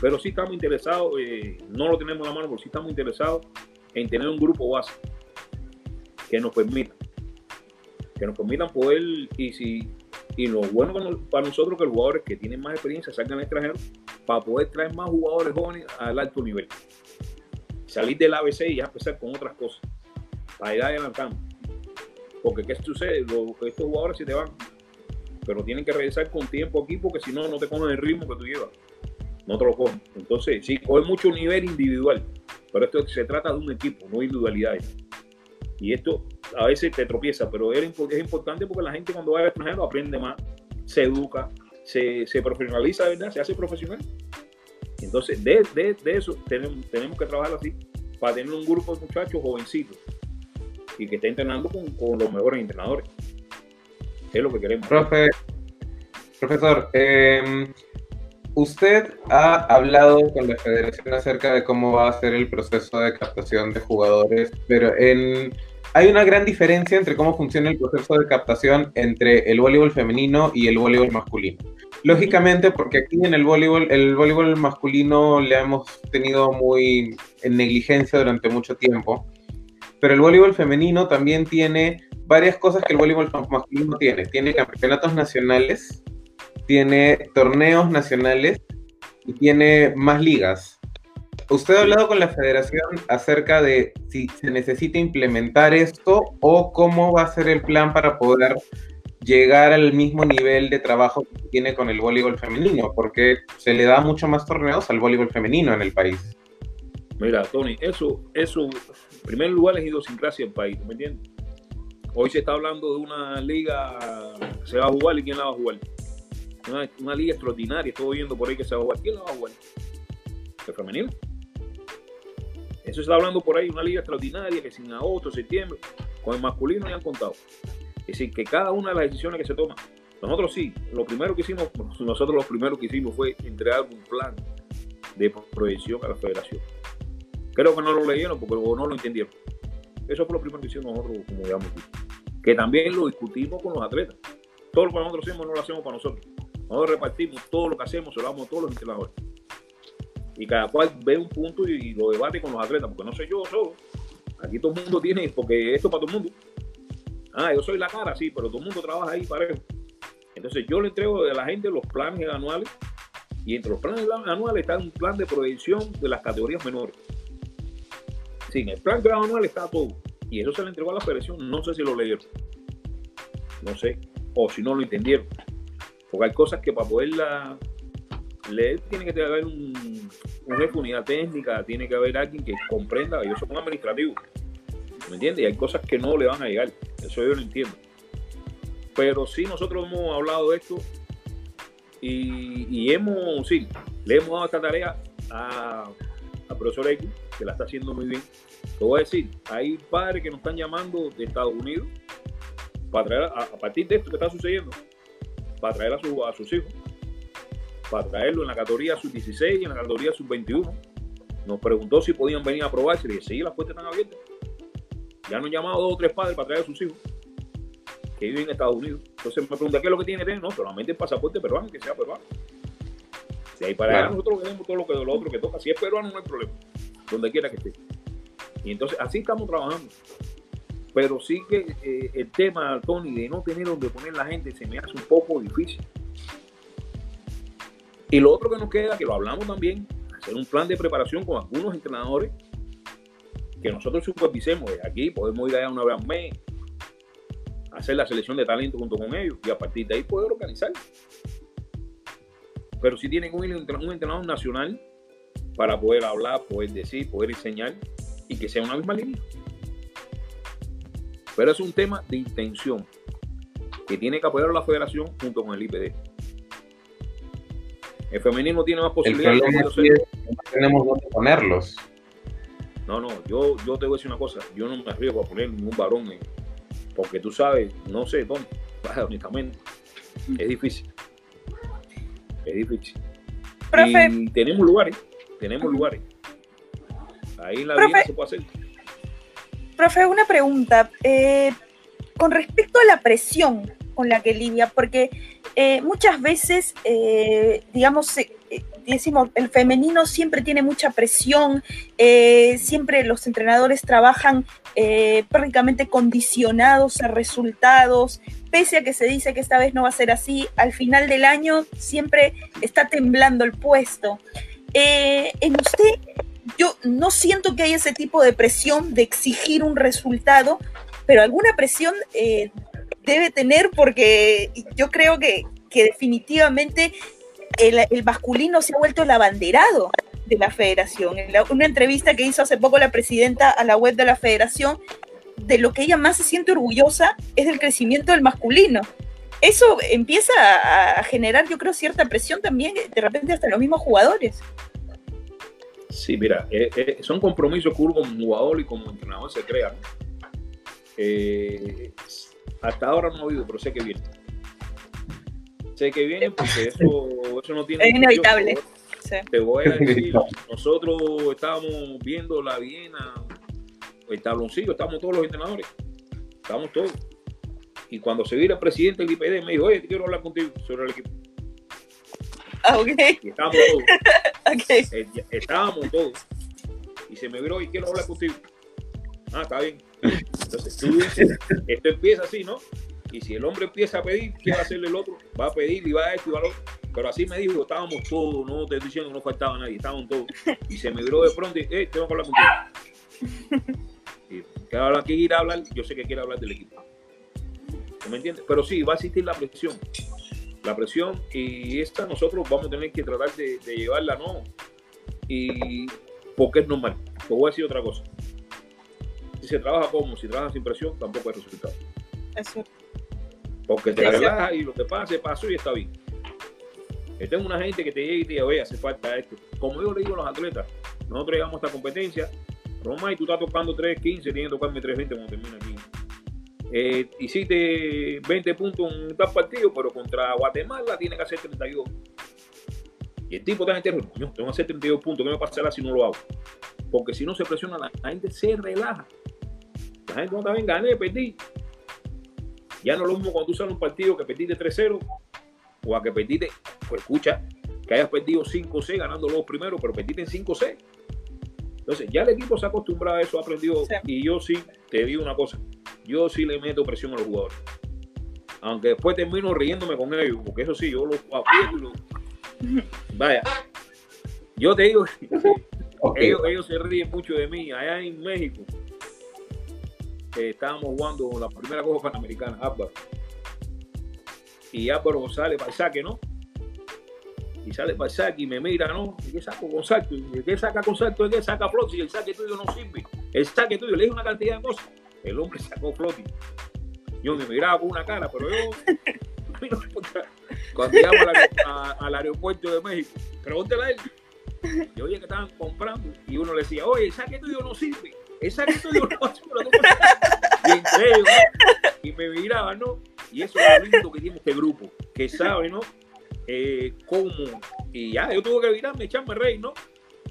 Pero sí estamos interesados, eh, no lo tenemos en la mano, pero sí estamos interesados en tener un grupo base que nos permita que nos permitan poder, y si y lo bueno para nosotros que los jugadores que tienen más experiencia salgan al extranjero para poder traer más jugadores jóvenes al alto nivel. Salir del ABC y ya empezar con otras cosas. Para ir adelantando. Porque ¿qué sucede? estos jugadores se te van. Pero tienen que regresar con tiempo aquí porque si no, no te cogen el ritmo que tú llevas. No te lo cogen. Entonces, sí, coge mucho nivel individual. Pero esto se trata de un equipo, no individualidades. Y esto a veces te tropieza, pero es importante porque la gente cuando va al extranjero aprende más, se educa, se, se profesionaliza, ¿verdad? Se hace profesional. Entonces, de, de, eso tenemos, tenemos que trabajar así, para tener un grupo de muchachos jovencitos y que esté entrenando con, con los mejores entrenadores. Es lo que queremos. Profe, profesor, em, usted ha hablado con la federación acerca de cómo va a ser el proceso de captación de jugadores, pero hay una gran diferencia entre cómo funciona el proceso de captación entre el voleibol femenino y el voleibol masculino. Lógicamente, porque aquí en el voleibol, el voleibol masculino le hemos tenido muy en negligencia durante mucho tiempo, pero el voleibol femenino también tiene varias cosas que el voleibol masculino tiene. Tiene campeonatos nacionales, tiene torneos nacionales y tiene más ligas. ¿Usted ha hablado con la federación acerca de si se necesita implementar esto o cómo va a ser el plan para poder llegar al mismo nivel de trabajo que tiene con el voleibol femenino? Porque se le da mucho más torneos al voleibol femenino en el país. Mira, Tony, eso, eso, en primer lugar es idiosincrasia del país, ¿me entiendes? Hoy se está hablando de una liga que se va a jugar y quién la va a jugar. Una, liga extraordinaria, estoy viendo por ahí que se va a jugar. ¿Quién va a jugar? ¿El femenino? Eso se está hablando por ahí, una liga extraordinaria que sin agosto, septiembre, con el masculino ya han contado. Es decir, que cada una de las decisiones que se toman, nosotros sí, lo primero que hicimos, [LAUGHS] nosotros lo primero que hicimos fue entregar un plan de proyección a la federación. Creo que no lo leyeron porque no lo entendieron. Eso fue lo primero que hicimos nosotros, como digamos, que también lo discutimos con los atletas. Todo lo que nosotros hacemos no lo hacemos para nosotros. Nosotros repartimos todo lo que hacemos, se lo damos a todos los entrenadores y cada cual ve un punto y, lo debate con los atletas, porque no soy yo solo. Aquí todo el mundo tiene, porque esto es para todo el mundo. Ah, yo soy la cara, sí, pero todo el mundo trabaja ahí para eso. Entonces yo le entrego a la gente los planes anuales y entre los planes anuales está un plan de proyección de las categorías menores. Sí, en el plan anual está todo. Y eso se le entregó a la federación. No sé si lo leyeron. No sé. O si no lo entendieron. Porque hay cosas que para poderla leer tiene que haber un, un jefe unidad técnica, tiene que haber alguien que comprenda, yo soy un administrativo, ¿me entiendes? Y hay cosas que no le van a llegar, eso yo lo entiendo. Pero sí, nosotros hemos hablado de esto y, hemos, sí, le hemos dado esta tarea a, profesor X, que la está haciendo muy bien. Te voy a decir, hay padres que nos están llamando de Estados Unidos para traer, a, partir de esto que está sucediendo, para traer a, a sus hijos para traerlo en la categoría sub-16 y en la categoría sub-21. Nos preguntó si podían venir a probarse. Le dije, sí, las puertas están abiertas. Ya nos han llamado dos o tres padres para traer a sus hijos que viven en Estados Unidos. Entonces me pregunta, ¿qué es lo que tiene que tener? No, solamente el pasaporte peruano, que sea peruano. Si hay para allá, nosotros vemos todo lo que lo otro que toca. Si es peruano, no hay problema. Donde quiera que esté. Y entonces así estamos trabajando. Pero sí que eh, el tema, Tony, de no tener donde poner la gente se me hace un poco difícil. Y lo otro que nos queda, que lo hablamos también, hacer un plan de preparación con algunos entrenadores que nosotros supervisemos de aquí, podemos ir allá una vez al mes, hacer la selección de talento junto con ellos y a partir de ahí poder organizar. Pero si tienen un, entrenador nacional para poder hablar, poder decir, poder enseñar y que sea una misma línea. Pero es un tema de intención que tiene que apoyar a la federación junto con el IPD. El femenino tiene más posibilidades. de no tenemos dónde ponerlos. No, no, yo, yo te voy a decir una cosa, yo no me arriesgo a poner ningún varón, porque tú sabes, no sé dónde, [LAUGHS] honestamente, es difícil. Es difícil. Y tenemos lugares, tenemos lugares. Ahí en la vida se puede hacer. Profe, una pregunta. Eh, con respecto a la presión con la que lidia, porque eh, muchas veces, eh, digamos, decimos, el femenino siempre tiene mucha presión, siempre los entrenadores trabajan prácticamente condicionados a resultados, pese a que se dice que esta vez no va a ser así, al final del año siempre está temblando el puesto. en usted, yo no siento que haya ese tipo de presión de exigir un resultado, pero alguna presión debe tener porque yo creo que, definitivamente el, masculino se ha vuelto el abanderado de la federación. En una entrevista que hizo hace poco la presidenta a la web de la federación, de lo que ella más se siente orgullosa es del crecimiento del masculino. Eso empieza a, generar, yo creo, cierta presión también, de repente hasta los mismos jugadores. Sí, mira, eh, eh, son compromisos que uno como jugador y como entrenador se crean. Eh, hasta ahora no ha habido, pero sé que viene. Sé que viene porque eso, eso no tiene. Es inevitable. Te voy a decir, nosotros estábamos viendo la Viena, el tabloncillo, estábamos todos los entrenadores. Estábamos todos. Y cuando se vira el presidente del IPD, me dijo, oye, te quiero hablar contigo sobre el equipo. Ah, ok. Y estábamos todos. [LAUGHS] okay. Eh, estábamos todos. Y se me viró y quiero hablar contigo. Ah, está bien. Entonces tú dices, esto empieza así, ¿no? Y si el hombre empieza a pedir, ¿qué va a hacerle el otro? Va a pedir y va a esto y va a lo otro. Pero así me dijo, estábamos todos, no te estoy diciendo que no faltaba nadie, estábamos todos. Y se me viró de pronto y, eh, tengo que hablar contigo. [LAUGHS] Y quiero hablar, quiere ir a hablar, yo sé que quiere hablar del equipo. me entiendes? Pero sí, va a existir la presión. La presión y esta nosotros vamos a tener que tratar de, llevarla, ¿no? Y porque es normal. Te voy a decir otra cosa. Si se trabaja como, si trabaja sin presión, tampoco hay resultado. Eso. Porque te relajas y lo que pase, pasó y está bien. Yo tengo una gente que te llega y te dice, oye, hace falta esto. Como yo le digo a los atletas, nosotros llegamos a esta competencia, Roma, y tú estás tocando 3.15, tienes que tocarme 3.20 cuando termine aquí. Eh, hiciste 20 puntos en tal partido, pero contra Guatemala tiene que hacer 32. Y el tipo está en tierra, tengo que hacer 32 puntos, ¿qué me pasará si no lo hago? Porque si no se presiona, la, gente se relaja. La gente no bien, gané, perdí. Ya no es lo mismo cuando tú sales un partido que perdiste 3-0 o a que perdiste, pues escucha, que hayas perdido 5-6 ganando los primeros, pero perdiste en 5-6. Entonces, ya el equipo se ha acostumbrado a eso, ha aprendido. Y yo sí, te digo una cosa, yo sí le meto presión a los jugadores. Aunque después termino riéndome con ellos, porque eso sí, yo los aprieto y los... Vaya, yo te digo, [LAUGHS] ellos, ellos, se ríen mucho de mí. Allá en México, eh, estábamos jugando la primera Copa Panamericana, Álvaro. Y Álvaro sale para el saque, ¿no? y sale para el saque y me mira, ¿no? ¿Y qué saco con salto? ¿Y qué saca con salto? ¿Y qué saca floti? Y el saque tuyo no sirve. El saque tuyo, le dije una cantidad de cosas. El hombre sacó floti. Yo me miraba con una cara, pero yo. [LAUGHS] Cuando llegamos al, aeropuerto de México, pregúntale a él. Yo oye que estaban comprando y uno le decía, oye, el saque tuyo no sirve. El saque tuyo no sirve. Y entre ¿no? Y me miraba, ¿no? Y eso es lo lindo que tiene este grupo, que sabe, ¿no? eh, cómo, y ya, yo tuve que virarme, echarme rey, ¿no?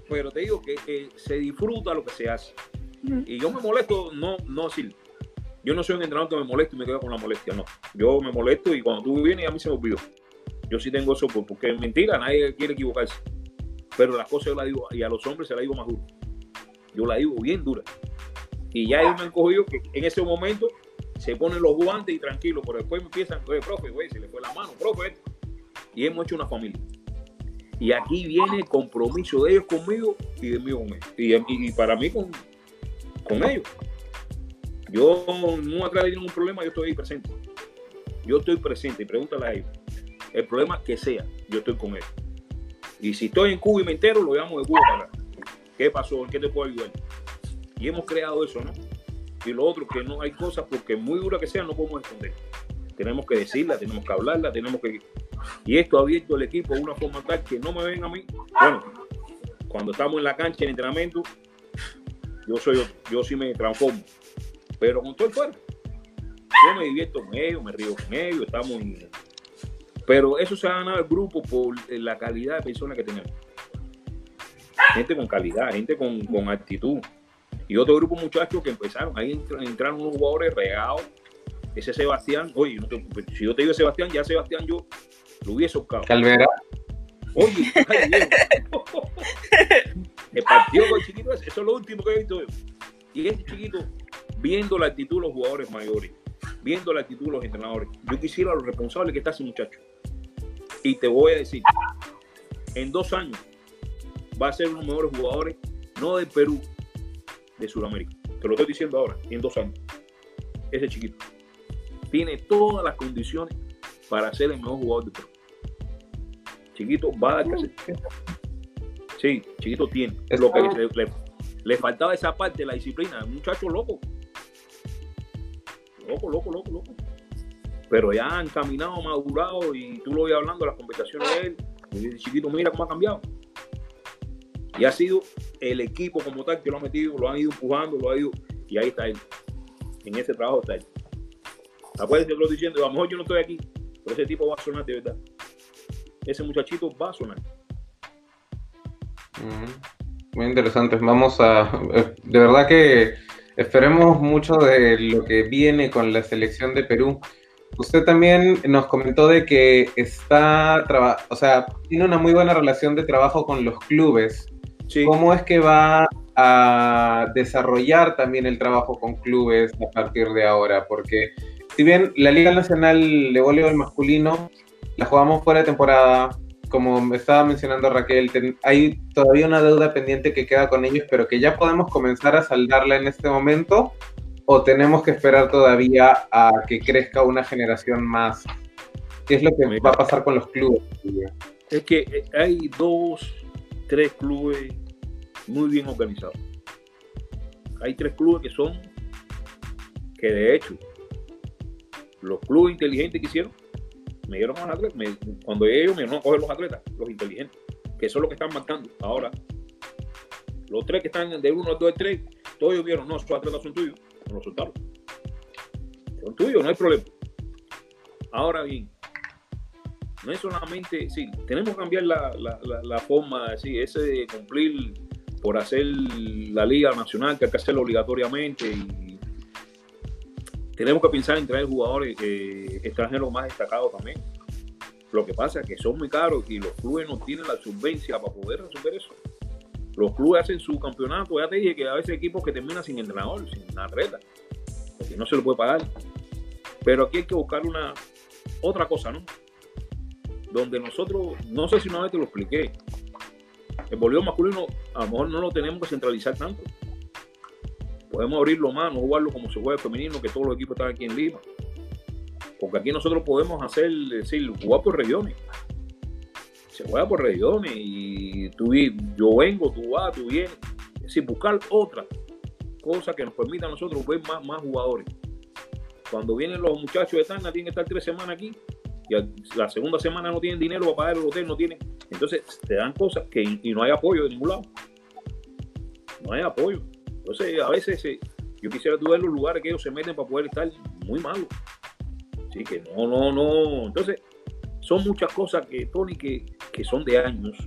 Pero te digo que se disfruta lo que se hace. Y yo me molesto, no, no decir, yo no soy un entrenador que me molesto y me quedo con la molestia, no. Yo me molesto y cuando tú vienes a mí se me olvidó. Yo sí tengo eso, porque es mentira, nadie quiere equivocarse. Pero las cosas yo las digo, y a los hombres se las digo más duro. Yo la digo bien dura. Y ya ellos me han cogido que en ese momento se ponen los guantes y tranquilos, pero después me empiezan, oye, profe, güey, se le fue la mano, profe, y hemos hecho una familia. Y aquí viene el compromiso de ellos conmigo y de mí con ellos. Y, para mí con, con ellos. Yo no atrás de ningún problema, yo estoy ahí presente. Yo estoy presente y pregúntale a ellos. El problema que sea, yo estoy con ellos. Y si estoy en Cuba y me entero, lo llamo de Cuba para ¿Qué pasó? ¿En qué te puedo ayudar? Y hemos creado eso, ¿no? Y lo otro, que no hay cosas, porque muy dura que sea, no podemos esconder. Tenemos que decirla, tenemos que hablarla, tenemos que y esto ha abierto el equipo de una forma tal que no me ven a mí. Bueno, cuando estamos en la cancha en entrenamiento, yo soy yo sí me transformo. Pero con todo el fuera, yo me divierto con ellos, me río con ellos, estamos en... Pero eso se ha ganado el grupo por la calidad de personas que tenemos. Gente con calidad, gente con, con actitud. Y otro grupo muchachos que empezaron, ahí entraron unos jugadores regados. Ese Sebastián, oye, si yo te digo Sebastián, ya Sebastián yo lo hubiese buscado. Calvera. Oye, [LAUGHS] [LAUGHS] el partido con el chiquito, eso es lo último que he visto. Y ese chiquito, viendo la actitud de los jugadores mayores, viendo la actitud de los entrenadores, yo quisiera a los responsables que está ese muchacho. Y te voy a decir, en dos años va a ser uno de los mejores jugadores, no del Perú, de Sudamérica. Te lo estoy diciendo ahora, en dos años. Ese chiquito tiene todas las condiciones para ser el mejor jugador de Perú. Chiquito va a dar Sí, Chiquito tiene. Es lo que le, faltaba esa parte de la disciplina. Un muchacho loco. Loco, loco, loco, loco. Pero ya han caminado, madurado y tú lo voy hablando, las conversaciones de él. Y chiquito, mira cómo ha cambiado. Y ha sido el equipo como tal que lo ha metido, lo han ido empujando, lo ha ido. Y ahí está él. En ese trabajo está él. Acuérdense que lo estoy diciendo, a lo mejor yo no estoy aquí, pero ese tipo va a sonar de verdad ese muchachito va a sonar. Muy interesante. Vamos a. Eh, de verdad que esperemos mucho de lo que viene con la selección de Perú. Usted también nos comentó de que está, o sea, tiene una muy buena relación de trabajo con los clubes. ¿Cómo es que va a desarrollar también el trabajo con clubes a partir de ahora? Porque si bien la Liga Nacional de Voleibol Masculino la jugamos fuera de temporada, como me estaba mencionando Raquel, hay todavía una deuda pendiente que queda con ellos, pero que ya podemos comenzar a saldarla en este momento, o tenemos que esperar todavía a que crezca una generación más. ¿Qué es lo que va a pasar con los clubes? Es que eh, hay dos, tres clubes muy bien organizados. Hay tres clubes que son, que de hecho, los clubes inteligentes que hicieron me dieron a los atletas, cuando ellos me dieron a coger los atletas, los inteligentes, que son los que están marcando ahora. Los tres que están de uno, dos, tres, todos ellos vieron, no, esos atletas son tuyos, no los soltaron. Son tuyos, no hay problema. Ahora bien, no es solamente, sí, tenemos que cambiar la, la, la, forma, sí, ese de cumplir por hacer la Liga Nacional, que hay que hacerlo obligatoriamente y tenemos que pensar en traer jugadores eh, extranjeros más destacados también. Lo que pasa es que son muy caros y los clubes no tienen la subvencia para poder resolver eso. Los clubes hacen su campeonato. Ya te dije que a veces equipos que terminan sin entrenador, sin atleta, porque no se lo puede pagar. Pero aquí hay que buscar una otra cosa, ¿no? Donde nosotros, no sé si una vez te lo expliqué, el voleibol masculino a lo mejor no lo tenemos que centralizar tanto podemos abrirlo más, no jugarlo como se juega femenino, que todos los equipos están aquí en Lima. Porque aquí nosotros podemos hacer, decir, jugar por regiones. Se juega por regiones y tú, yo vengo, tú vas, tú vienes. Es decir, buscar otra cosa que nos permita a nosotros ver más, más jugadores. Cuando vienen los muchachos de Tana, tienen que estar tres semanas aquí y la segunda semana no tienen dinero para pagar el hotel, no tienen. Entonces te dan cosas que y no hay apoyo de ningún lado. No hay apoyo. Entonces, a veces eh, yo quisiera ver los lugares que ellos se meten para poder estar muy malos. Así que no, no, no. Entonces, son muchas cosas que, Tony, que, que son de años.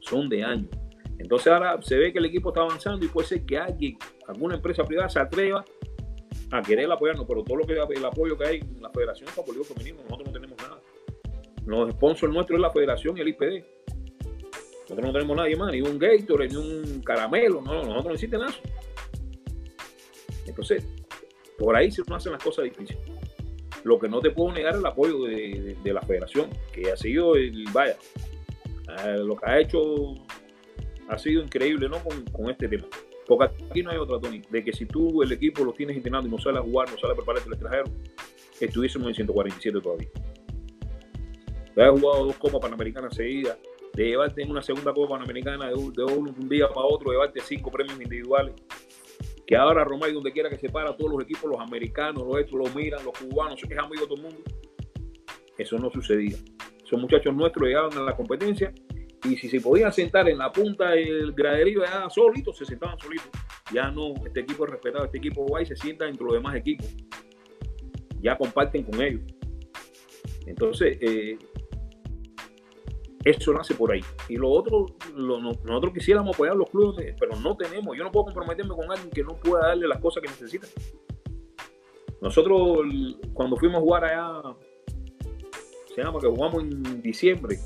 Son de años. Entonces ahora se ve que el equipo está avanzando y puede ser que alguien, alguna empresa privada se atreva a querer apoyarnos, pero todo lo que el apoyo que hay en la Federación Papolío Femenino, nosotros no tenemos nada. Los sponsors nuestros es la Federación y el IPD. Nosotros no tenemos nadie más, ni un Gatorade, ni un caramelo, no, nosotros no existe nada. Entonces, por ahí se nos hacen las cosas difíciles. Lo que no te puedo negar es el apoyo de, la federación, que ha sido el, vaya, eh, lo que ha hecho ha sido increíble, ¿no? Con, este tema. Porque aquí no hay otra, Tony, de que si tú el equipo lo tienes entrenando y no sale a jugar, no sale a prepararte el extranjero, estuviésemos en 147 todavía. Has jugado dos Copas Panamericanas seguidas, de llevarte en una segunda Copa Panamericana de, un, día para otro, llevarte cinco premios individuales. Que ahora Romay, donde quiera que se para, todos los equipos, los americanos, los estos, los miran, los cubanos, se quejan de todo el mundo. Eso no sucedía. Esos muchachos nuestros llegaban a la competencia y si se podían sentar en la punta del graderío ya solitos, se sentaban solitos. Ya no, este equipo es respetado, este equipo va y se sienta entre los demás equipos. Ya comparten con ellos. Entonces, eh, eso nace por ahí. Y lo otro, nosotros quisiéramos apoyar a los clubes, pero no tenemos. Yo no puedo comprometerme con alguien que no pueda darle las cosas que necesita. Nosotros, cuando fuimos a jugar allá, se llama que jugamos en diciembre,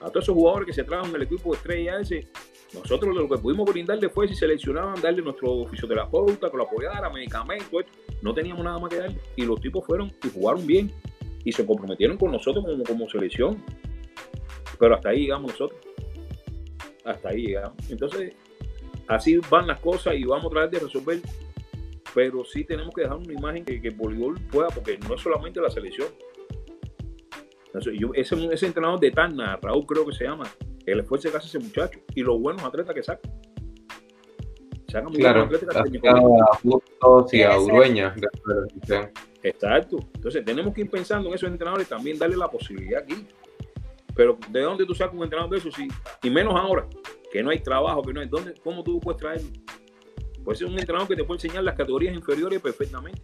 a todos esos jugadores que se trabajan en el equipo de estrella ese, nosotros lo que pudimos brindarle fue, si seleccionaban, darle nuestro fisioterapeuta, que lo apoyara, medicamentos, no teníamos nada más que darle. Y los tipos fueron y jugaron bien y se comprometieron con nosotros como selección. Pero hasta ahí llegamos nosotros. Hasta ahí llegamos. Entonces, así van las cosas y vamos a tratar de resolver. Pero sí tenemos que dejar una imagen que, el voleibol pueda, porque no es solamente la selección. ese, ese entrenador de Tana, Raúl creo que se llama, el esfuerzo que hace ese muchacho y los buenos atletas que saca. Sacan muy claro, buenos atletas que a y a Urueña. Exacto. Entonces tenemos que ir pensando en esos entrenadores y también darle la posibilidad aquí. Pero ¿de dónde tú sacas un entrenador de eso? Sí, y menos ahora, que no hay trabajo, que no hay. ¿dónde, ¿Cómo tú puedes traerlo? Puede ser un entrenador que te puede enseñar las categorías inferiores perfectamente.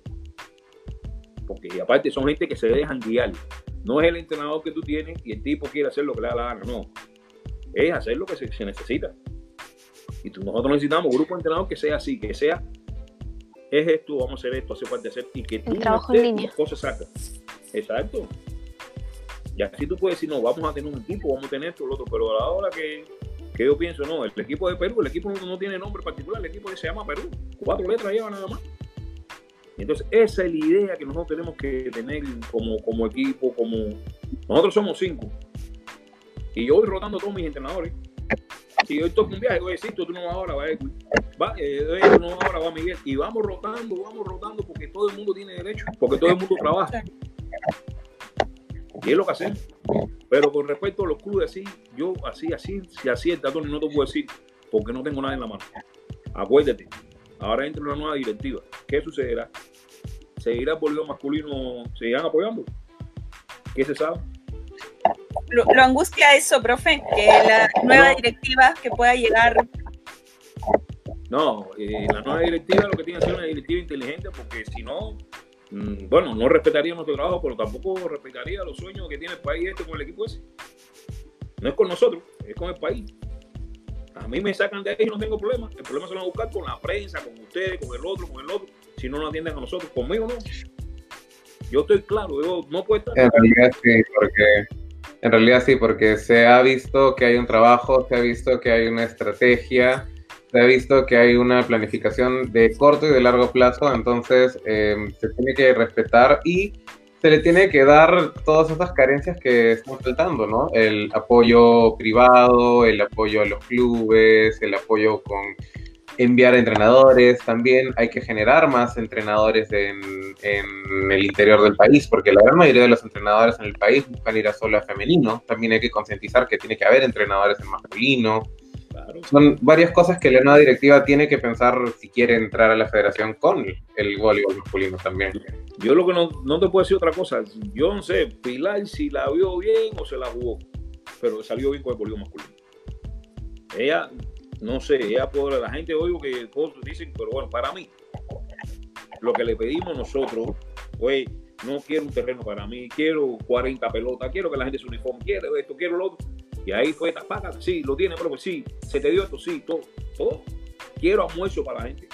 Porque aparte son gente que se dejan guiar. No es el entrenador que tú tienes y el tipo quiere hacer lo que le da la gana, no. Es hacer lo que se, necesita. Y nosotros necesitamos grupo de entrenadores que sea así, que sea, es esto, vamos a hacer esto, hace falta hacer, y que tú trabajo en línea. cosas sacas. Exacto. Y así tú puedes decir, no, vamos a tener un equipo, vamos a tener esto, lo otro, pero a la hora que, que yo pienso, no, el equipo de Perú, el equipo no, tiene nombre particular, el equipo se llama Perú, cuatro letras lleva nada más. Entonces, esa es la idea que nosotros tenemos que tener como, como equipo, como... Nosotros somos cinco. Y yo voy rotando a todos mis entrenadores. Si yo toco un viaje, voy a decir, tú no vas ahora, va. Va, eh, no ahora, va Miguel. Y vamos rotando, vamos rotando, porque todo el mundo tiene derecho, porque todo el mundo trabaja. Y es lo que hacemos. Pero con respecto a los clubes, así, yo así, así, si así el Tony no te puedo decir, porque no tengo nada en la mano. Acuérdate, ahora entra una nueva directiva. ¿Qué sucederá? ¿Seguirá el voleibol masculino? ¿Seguirán apoyando? ¿Qué se sabe? Lo, angustia eso, profe, que la nueva directiva que pueda llegar. No, eh, la nueva directiva lo que tiene que ser una directiva inteligente, porque si no, bueno, no respetaría nuestro trabajo, pero tampoco respetaría los sueños que tiene el país este con el equipo ese. No es con nosotros, es con el país. A mí me sacan de ahí y no tengo problema. El problema se lo van a buscar con la prensa, con ustedes, con el otro, con el otro. Si no nos atienden a nosotros, conmigo no. Yo estoy claro, yo no puedo estar. En realidad sí, porque en realidad sí, porque se ha visto que hay un trabajo, se ha visto que hay una estrategia se ha visto que hay una planificación de corto y de largo plazo, entonces eh, se tiene que respetar y se le tiene que dar todas esas carencias que están faltando, ¿no? El apoyo privado, el apoyo a los clubes, el apoyo con enviar entrenadores, también hay que generar más entrenadores en, en, el interior del país, porque la gran mayoría de los entrenadores en el país buscan ir a solo a femenino, también hay que concientizar que tiene que haber entrenadores en masculino, son varias cosas que la nueva directiva tiene que pensar si quiere entrar a la federación con el voleibol masculino también. Yo lo que no, no te puedo decir otra cosa, yo no sé, Pilar si la vio bien o se la jugó, pero salió bien con el voleibol masculino. Ella, no sé, ella por la gente oigo que todos dicen, pero bueno, para mí, lo que le pedimos nosotros fue, no quiero un terreno para mí, quiero 40 pelotas, quiero que la gente se uniforme, quiero esto, quiero lo otro y ahí fue, paga, sí, lo tiene, pero sí, se te dio esto, sí, todo, todo. Quiero almuerzo para la gente.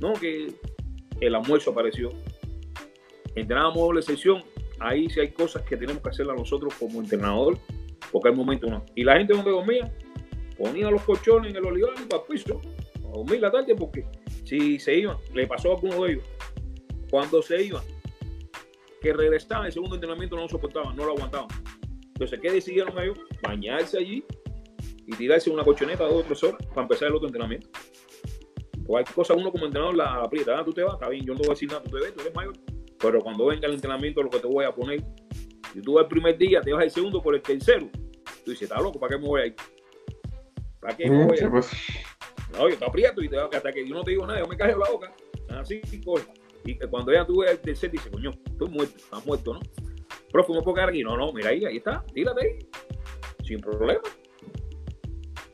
No, que el almuerzo apareció. Entrenábamos doble sesión, ahí sí hay cosas que tenemos que hacerlas nosotros como entrenador, porque hay momentos no. Y la gente donde dormía, ponía los colchones en el olivar y para el piso, a dormir la tarde, porque si se iban, le pasó a alguno de ellos, cuando se iban, que regresaban, el segundo entrenamiento no lo soportaban, no lo aguantaban. Entonces, ¿qué decidieron ellos? Bañarse allí y tirarse una colchoneta de otro sol para empezar el otro entrenamiento. Cualquier cosa uno como entrenador la aprieta. Ah, tú te vas, está bien, yo no te voy a decir nada, tú te ves, tú eres mayor. Pero cuando venga el entrenamiento, lo que te voy a poner, si tú vas el primer día, te vas el segundo por el tercero. Tú dices, está loco, ¿para qué me voy a ir? ¿Para qué me voy a ir? Pues. No, yo te aprieto y te, hasta que yo no te digo nada, yo me callo la boca. Así, y cuando ya tú ves el tercer, dice, coño, estoy muerto, estás muerto, ¿no? ¿Me puedo quedar aquí? No, no, mira ahí, ahí está, tírate ahí, sin problema.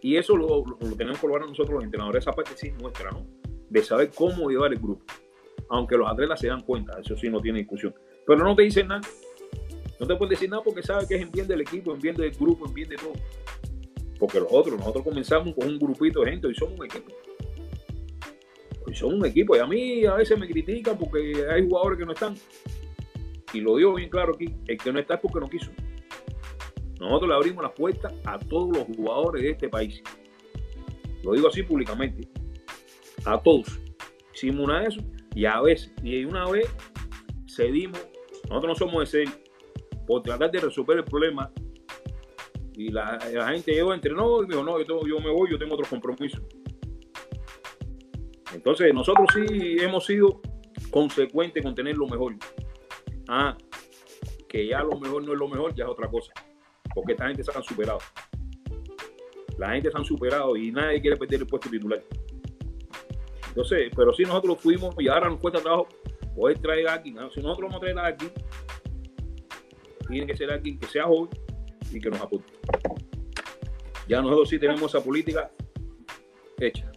Y eso lo, tenemos que lograr nosotros los entrenadores, esa parte sí es nuestra, ¿no? De saber cómo llevar el grupo. Aunque los atletas se dan cuenta, eso sí no tiene discusión. Pero no te dicen nada. No te pueden decir nada porque sabes que es en bien del equipo, en bien del grupo, en bien de todo. Porque los otros, nosotros comenzamos con un grupito de gente y somos un equipo. Hoy somos un equipo. Y a mí a veces me critican porque hay jugadores que no están y lo digo bien claro aquí, el que no está es porque no quiso. Nosotros le abrimos las puertas a todos los jugadores de este país. Lo digo así públicamente. A todos. Hicimos una de eso y a veces, y una vez cedimos, nosotros no somos de ser, por tratar de resolver el problema. Y la, gente llegó, entrenó y dijo, no, yo, yo me voy, yo tengo otros compromisos. Entonces, nosotros sí hemos sido consecuentes con tener lo mejor. Ah, que ya lo mejor no es lo mejor, ya es otra cosa. Porque esta gente se han superado. La gente se han superado y nadie quiere perder el puesto titular. Entonces, pero si nosotros fuimos y ahora nos cuesta trabajo poder traer a alguien. Si nosotros vamos a traer a tiene que ser alguien que sea joven y que nos aporte. Ya nosotros sí tenemos esa política hecha.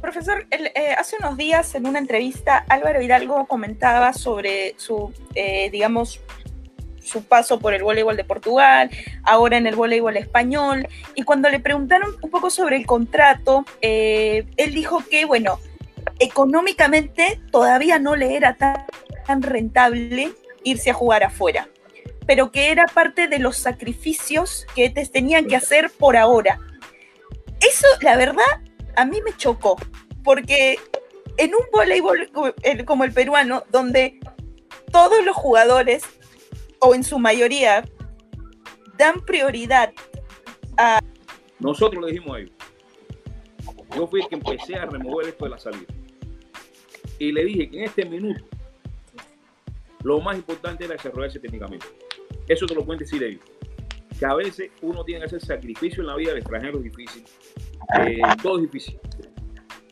Profesor, eh, hace unos días en una entrevista Álvaro Hidalgo comentaba sobre su, eh, digamos, su paso por el voleibol de Portugal, ahora en el voleibol español. Y cuando le preguntaron un poco sobre el contrato, eh, él dijo que, bueno, económicamente todavía no le era tan, tan rentable irse a jugar afuera, pero que era parte de los sacrificios que tenían que hacer por ahora. Eso, la verdad, a mí me chocó, porque en un voleibol como el peruano, donde todos los jugadores, o en su mayoría, dan prioridad a... Nosotros le dijimos a ellos. Yo fui el que empecé a remover esto de la salida. Y le dije que en este minuto lo más importante era desarrollarse técnicamente. Eso te lo pueden decir ellos. Que a veces uno tiene que hacer sacrificio en la vida del extranjero es difícil. Eh, todo es difícil.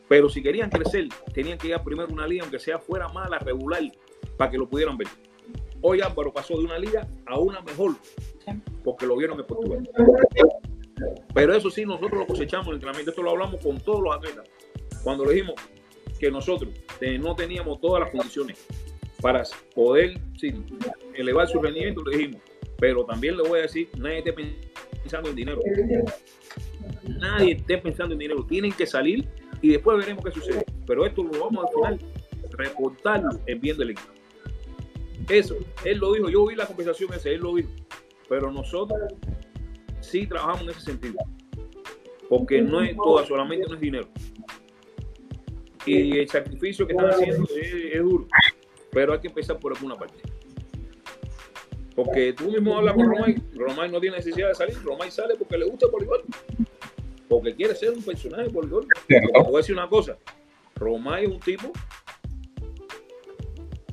Pero si querían crecer, tenían que ir a primero una liga, aunque sea fuera mala, regular, para que lo pudieran ver. Hoy Álvaro pasó de una liga a una mejor, porque lo vieron en Portugal. Pero eso sí, nosotros lo cosechamos en el entrenamiento. Esto lo hablamos con todos los atletas. Cuando le dijimos que nosotros no teníamos todas las condiciones para poder elevar su rendimiento, le dijimos. Pero también le voy a decir, nadie esté pensando en dinero. Nadie esté pensando en dinero. Tienen que salir y después veremos qué sucede. Pero esto lo vamos al final reportarlo en bien del equipo. Eso, él lo dijo, yo vi la conversación esa, él lo dijo. Pero nosotros sí trabajamos en ese sentido. Porque no es todo, solamente no es dinero. Y el sacrificio que están haciendo es, duro. Pero hay que empezar por alguna parte. Porque tú mismo hablas con Romay, Romay no tiene necesidad de salir, Romay sale porque le gusta voleibol porque quiere ser un personaje por. Te voy a decir una cosa, Romay es un tipo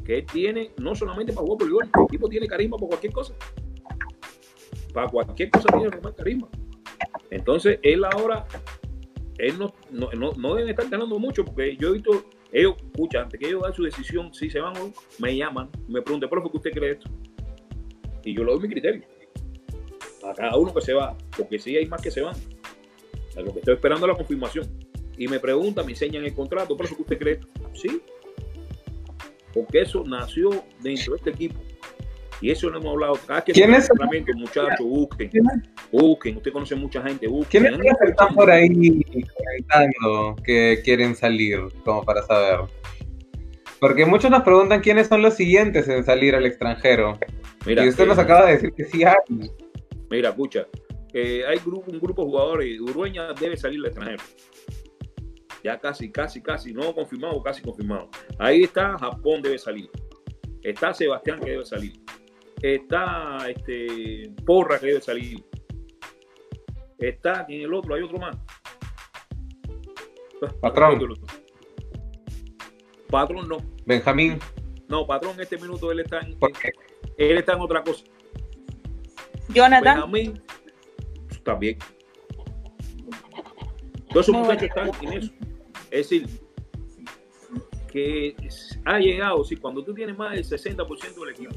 que tiene, no solamente para jugar por gol, el tipo tiene carisma por cualquier cosa. Para cualquier cosa tiene Romay carisma. Entonces, él ahora, él no, no, no, deben estar ganando mucho, porque yo he visto, ellos, escucha, antes que ellos dan su decisión, si se van me llaman, me preguntan, profe, ¿qué usted cree esto? Y yo le doy mi criterio. A cada uno que se va, porque si hay más que se van que estoy esperando la confirmación. Y me pregunta, me enseñan el contrato, ¿por eso que usted cree? Sí, porque eso nació dentro de este equipo. Y eso lo hemos hablado. Cada que ¿Quién es el muchachos, busquen, busquen. Usted conoce mucha gente, busquen. ¿Quiénes están por ahí comentando que quieren salir, como para saber? Porque muchos nos preguntan quiénes son los siguientes en salir al extranjero. y usted nos acaba de decir que sí hay. Mira, escucha, hay grupo, un grupo de jugadores, Urueña debe salir al extranjero. Ya casi, casi, casi, no confirmado, casi confirmado. Ahí está, Japón debe salir. Está Sebastián que debe salir. Está este, Porra que debe salir. Está en el otro, hay otro más. [LAUGHS] Patrón. Patrón no. Benjamín. No, patrón, en este minuto él está en, él está en otra cosa. Jonathan. Benjamín también. Todos esos muchachos están en eso. Es decir, que ha llegado, si cuando tú tienes más del 60% del equipo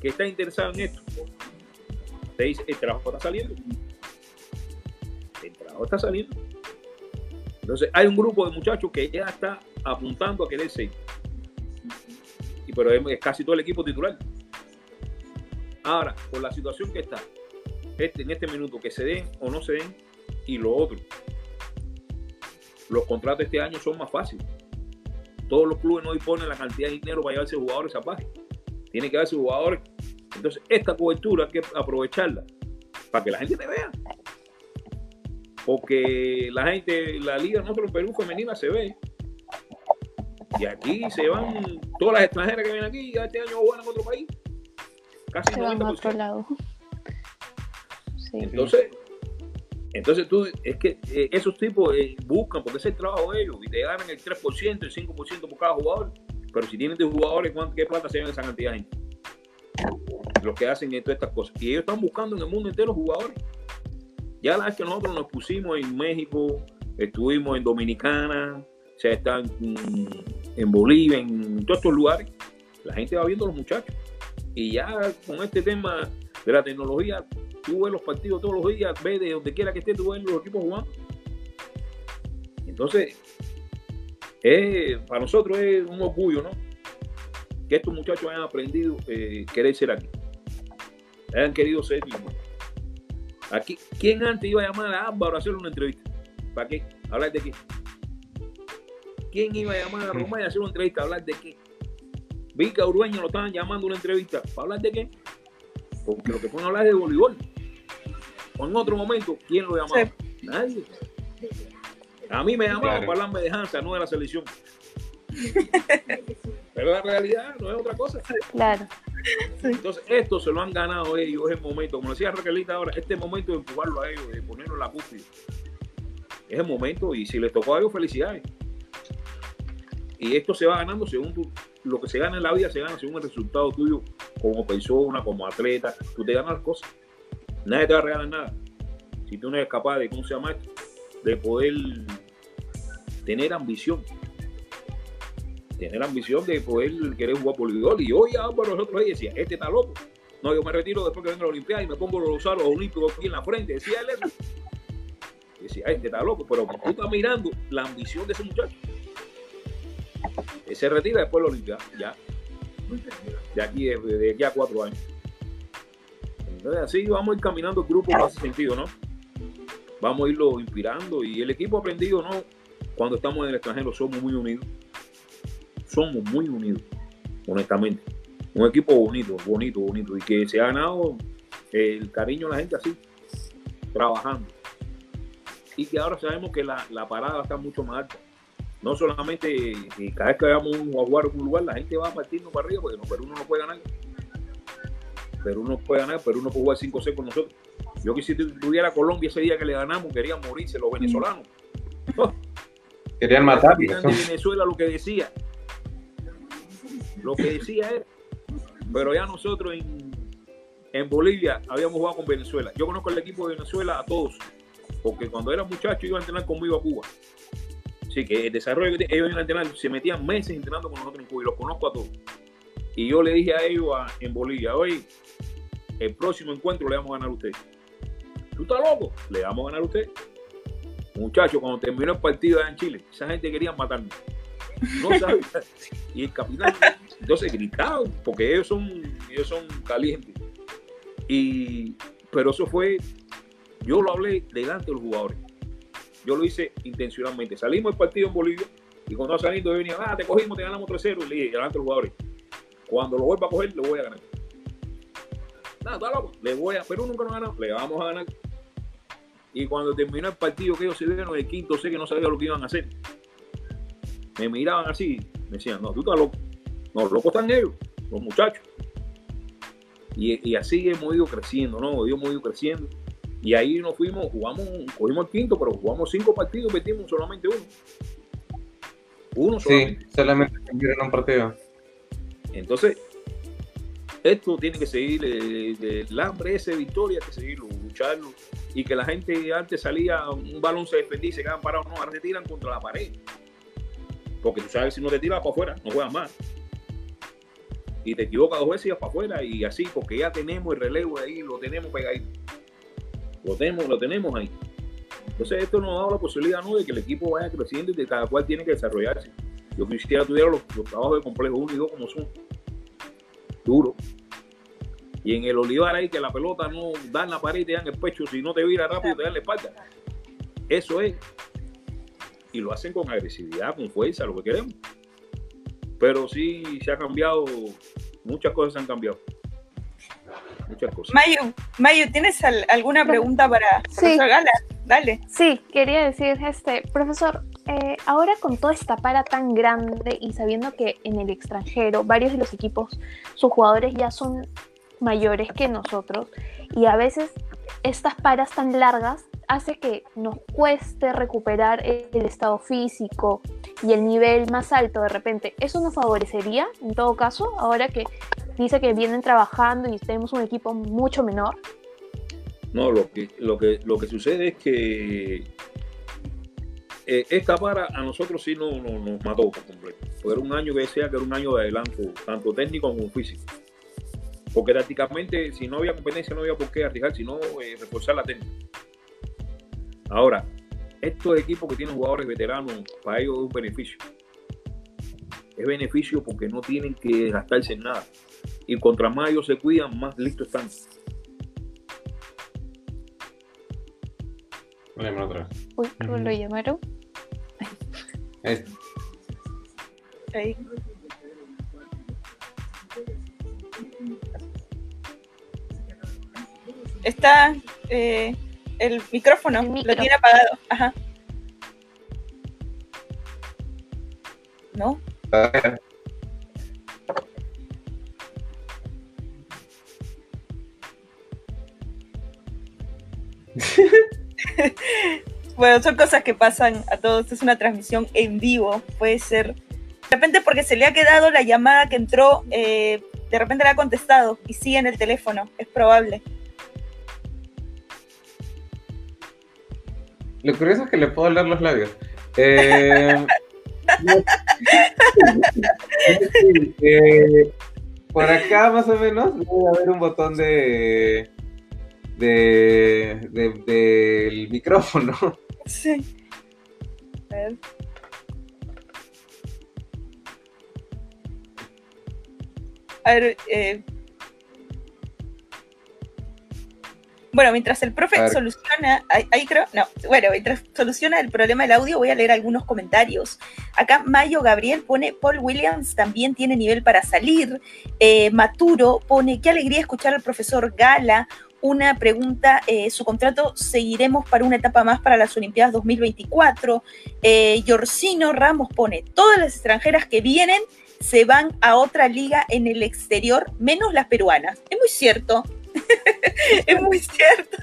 que está interesado en esto, te dice, el trabajo está saliendo. El trabajo está saliendo. Entonces, hay un grupo de muchachos que ya está apuntando a querer ser. Y pero es casi todo el equipo titular. Ahora, por la situación que está, este, en este minuto, que se den o no se den, y lo otro. Los contratos este año son más fáciles. Todos los clubes no disponen la cantidad de dinero para llevarse jugadores a paz. Tiene que darse jugadores. Entonces, esta cobertura hay que aprovecharla para que la gente te vea. Porque la gente, la liga nosotros en Perú femenina se ve. Y aquí se van todas las extranjeras que vienen aquí, ya este año juegan en otro país. Casi se 90%. a otro lado. Entonces, entonces tú, es que eh, esos tipos eh, buscan, porque es el trabajo de ellos, y te ganan el 3%, el 5% por cada jugador. Pero si tienen de jugadores, ¿qué plata se ven esa cantidad de gente? Los que hacen todas estas cosas. Y ellos están buscando en el mundo entero jugadores. Ya la vez que nosotros nos pusimos en México, estuvimos en Dominicana, o sea, están en Bolivia, en todos estos lugares, la gente va viendo a los muchachos. Y ya con este tema de la tecnología, tú ves los partidos todos los días, ves de donde quiera que esté, tú ves los equipos jugando. Entonces, para nosotros es un orgullo, ¿no? Que estos muchachos hayan aprendido eh, querer ser aquí. han querido ser. Aquí, ¿Quién antes iba a llamar a Álvaro a hacerle una entrevista? ¿Para qué? ¿Hablar de qué? ¿Quién iba a llamar a Romay a hacer una entrevista? ¿Hablar de qué? Vica Urueña lo estaban llamando a una entrevista. ¿Para hablar de qué? Porque lo que pueden hablar es de voleibol. O en otro momento, ¿quién lo llamaba? Nadie. A mí me llamaban para hablarme de Hansa, no de la selección. Pero la realidad no es otra cosa. Claro. Entonces, esto se lo han ganado ellos, es el momento, como decía Raquelita ahora, este momento de empujarlo a ellos, de ponerlo en la cúspide. Es el momento y si les tocó a ellos, felicidades. Y esto se va ganando según tu, lo que se gana en la vida, se gana según el resultado tuyo como persona, como atleta. Tú te ganas las cosas. Nadie te va a regalar nada. Si tú no eres capaz de, ¿cómo se llama esto? De poder tener ambición tener ambición de poder querer jugar voleibol. Y hoy por nosotros ahí decía, este está loco. No, yo me retiro después que venga la Olimpiada y me pongo los los olímpicos aquí en la frente. Decía él eso. Decía, este está loco, pero tú estás mirando la ambición de ese muchacho. Él se retira después de la Olimpiada, ya. De aquí, de, aquí a cuatro años. Entonces así vamos a ir caminando el grupo en ese sentido, ¿no? Vamos a irlo inspirando y el equipo aprendido, ¿no? Cuando estamos en el extranjero somos muy unidos somos muy unidos, honestamente. Un equipo bonito, bonito, bonito, y que se ha ganado el cariño de la gente así, trabajando. Y que ahora sabemos que la, parada está mucho más alta. No solamente cada vez que veamos un en un lugar, la gente va a partirnos para arriba, porque no, Perú no puede ganar. Perú no puede ganar, Perú no puede jugar 5-6 con nosotros. Yo que si tuviera Colombia ese día que le ganamos, querían morirse los venezolanos. [LAUGHS] Querían matar. De Venezuela lo que decía, lo que decía él. Pero ya nosotros en, Bolivia habíamos jugado con Venezuela. Yo conozco el equipo de Venezuela a todos, porque cuando era muchacho iban a entrenar conmigo a Cuba. Así que el desarrollo que ellos iban a entrenar, se metían meses entrenando con nosotros en Cuba y los conozco a todos. Y yo le dije a ellos en Bolivia, hoy el próximo encuentro le vamos a ganar a usted. ¿Tú estás loco? Le vamos a ganar a usted. Muchachos, cuando terminó el partido allá en Chile, esa gente quería matarme. No [LAUGHS] sabía. Y el capitán, entonces gritaban, porque ellos son, ellos son calientes. Y, pero eso fue, yo lo hablé delante de los jugadores. Yo lo hice intencionalmente. Salimos del partido en Bolivia y cuando saliendo yo venía, ah, te cogimos, te ganamos 3-0. Y le dije, delante de los jugadores, cuando lo vuelva a coger, le voy a ganar. Nada, está loco, le voy a, pero nunca nos ganamos, le vamos a ganar. Y cuando terminó el partido, que ellos se vieron el quinto, sé que no sabía lo que iban a hacer me miraban así, me decían, no, tú estás loco. No, locos están ellos, los muchachos. Y, así hemos ido creciendo, ¿no? Hemos ido creciendo. Y ahí nos fuimos, jugamos, cogimos el quinto, pero jugamos cinco partidos y metimos solamente uno. Uno solamente. Sí, solamente un partido. Entonces, esto tiene que seguir, el, hambre ese victoria, hay que seguirlo, lucharlo. Y que la gente antes salía, un balón se defendía y se quedaban parados, no, ahora se tiran contra la pared. Porque tú sabes, si no te tiras para afuera, no juegas más. Y te equivocas dos veces y vas para afuera y así, porque ya tenemos el relevo ahí, lo tenemos pegadito. Lo tenemos, lo tenemos ahí. Entonces esto nos ha dado la posibilidad ¿no? de que el equipo vaya creciendo y que cada cual tiene que desarrollarse. Yo quisiera tuviera los, trabajos de complejo 1 y 2 como son. Duro. Y en el olivar ahí que la pelota no da en la pared y te dan el pecho, si no te vira rápido te dan la espalda. Eso es y lo hacen con agresividad, con fuerza, lo que queremos. Pero sí se ha cambiado, muchas cosas se han cambiado. Muchas cosas. Mayu, Mayu ¿tienes alguna pregunta para sí. Gala? Dale. Sí, quería decir, este, profesor, eh, ahora con toda esta para tan grande y sabiendo que en el extranjero varios de los equipos, sus jugadores ya son mayores que nosotros y a veces estas paras tan largas hace que nos cueste recuperar el estado físico y el nivel más alto de repente. ¿Eso nos favorecería en todo caso ahora que dice que vienen trabajando y tenemos un equipo mucho menor? No, lo que, lo que, lo que sucede es que eh, esta para a nosotros sí no, nos mató por completo. Fue un año que decía que era un año de adelanto, tanto técnico como físico. Porque prácticamente, si no había competencia, no había por qué arriesgar, sino eh, reforzar la técnica. Ahora, estos equipos que tienen jugadores veteranos, para ellos es un beneficio. Es beneficio porque no tienen que gastarse en nada. Y contra más ellos se cuidan, más listos están. Otra vez. Uy, ¿cómo lo llamaron? Ahí. Ahí. Está eh, el micrófono, El micro. lo tiene apagado. Ajá. ¿No? [LAUGHS] [LAUGHS] Bueno, son cosas que pasan a todos. Es una transmisión en vivo. Puede ser. De repente porque se le ha quedado la llamada que entró, eh, de repente la ha contestado y sigue en el teléfono. Es probable. Lo curioso es que le puedo leer los labios. Eh, [LAUGHS] [LAUGHS] eh, por acá, más o menos, debe haber un botón de, de, de- del micrófono. Sí. A ver. A ver, eh. Bueno, mientras el profe soluciona, ahí, ahí creo, no, bueno, mientras soluciona el problema del audio, voy a leer algunos comentarios. Acá Mayo Gabriel pone, Paul Williams también tiene nivel para salir. Eh, Maturo pone, qué alegría escuchar al profesor Gala. Una pregunta, eh, su contrato seguiremos para una etapa más para las Olimpiadas 2024. Eh, Yorcino Ramos pone, todas las extranjeras que vienen se van a otra liga en el exterior, menos las peruanas. Es muy cierto. [LAUGHS] es muy cierto.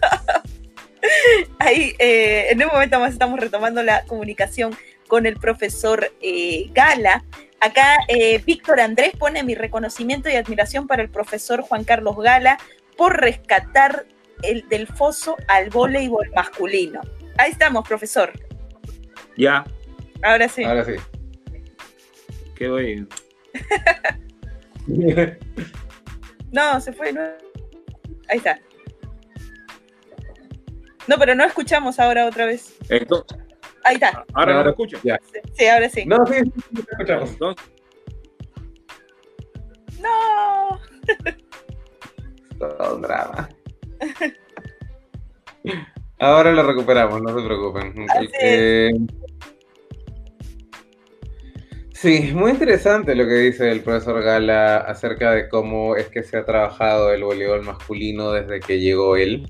[LAUGHS] Ahí, eh, en un momento más estamos retomando la comunicación con el profesor eh, Gala. Acá Víctor Andrés pone mi reconocimiento y admiración para el profesor Juan Carlos Gala por rescatar el del foso al voleibol masculino. Ahí estamos, profesor. Ya, Ahora sí. Ahora sí. quedó ahí. [LAUGHS] No, se fue. no. Ahí está. No, pero no escuchamos ahora otra vez. Entonces, Ahí está. ahora no escuchan. Ya. Sí, ahora sí. No, sí, escuchamos. Entonces, No. [LAUGHS] Todo un drama. Ahora lo recuperamos, no se preocupen. Eh, sí, muy interesante lo que dice el profesor Gala acerca de cómo es que se ha trabajado el voleibol masculino desde que llegó él.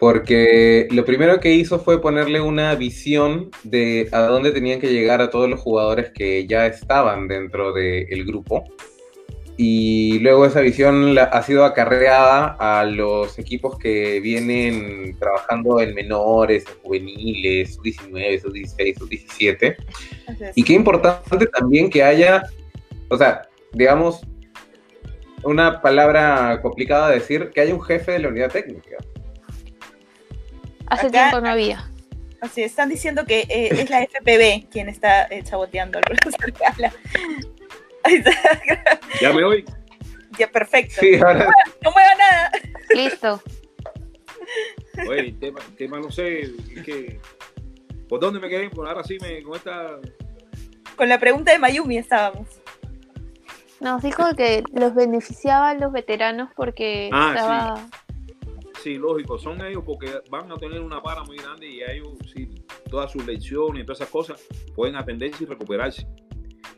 Porque lo primero que hizo fue ponerle una visión de a dónde tenían que llegar a todos los jugadores que ya estaban dentro del grupo y luego esa visión la- ha sido acarreada a los equipos que vienen trabajando en menores, en juveniles, sub-19, sub-16, sub-17. Así es. Y qué importante también que haya, o sea, digamos, una palabra complicada de decir, que haya un jefe de la unidad técnica. Hace Acá- tiempo no había. Así es, están diciendo que eh, es la [LAUGHS] FPB quien está eh, saboteando al profesor Gala. Ahí está. [LAUGHS] ya me oí. Ya, perfecto. Sí, ahora No mueva nada. Listo. Oye, tema, tema no sé, es que. ¿Por dónde me quedé? Por ahora sí me. Con esta. Con la pregunta de Mayumi estábamos. Nos dijo que los beneficiaba a los veteranos porque Ah, estaba. Sí, lógico, son ellos porque van a tener una para muy grande y a ellos, sí, todas sus lecciones y todas esas cosas pueden atenderse y recuperarse.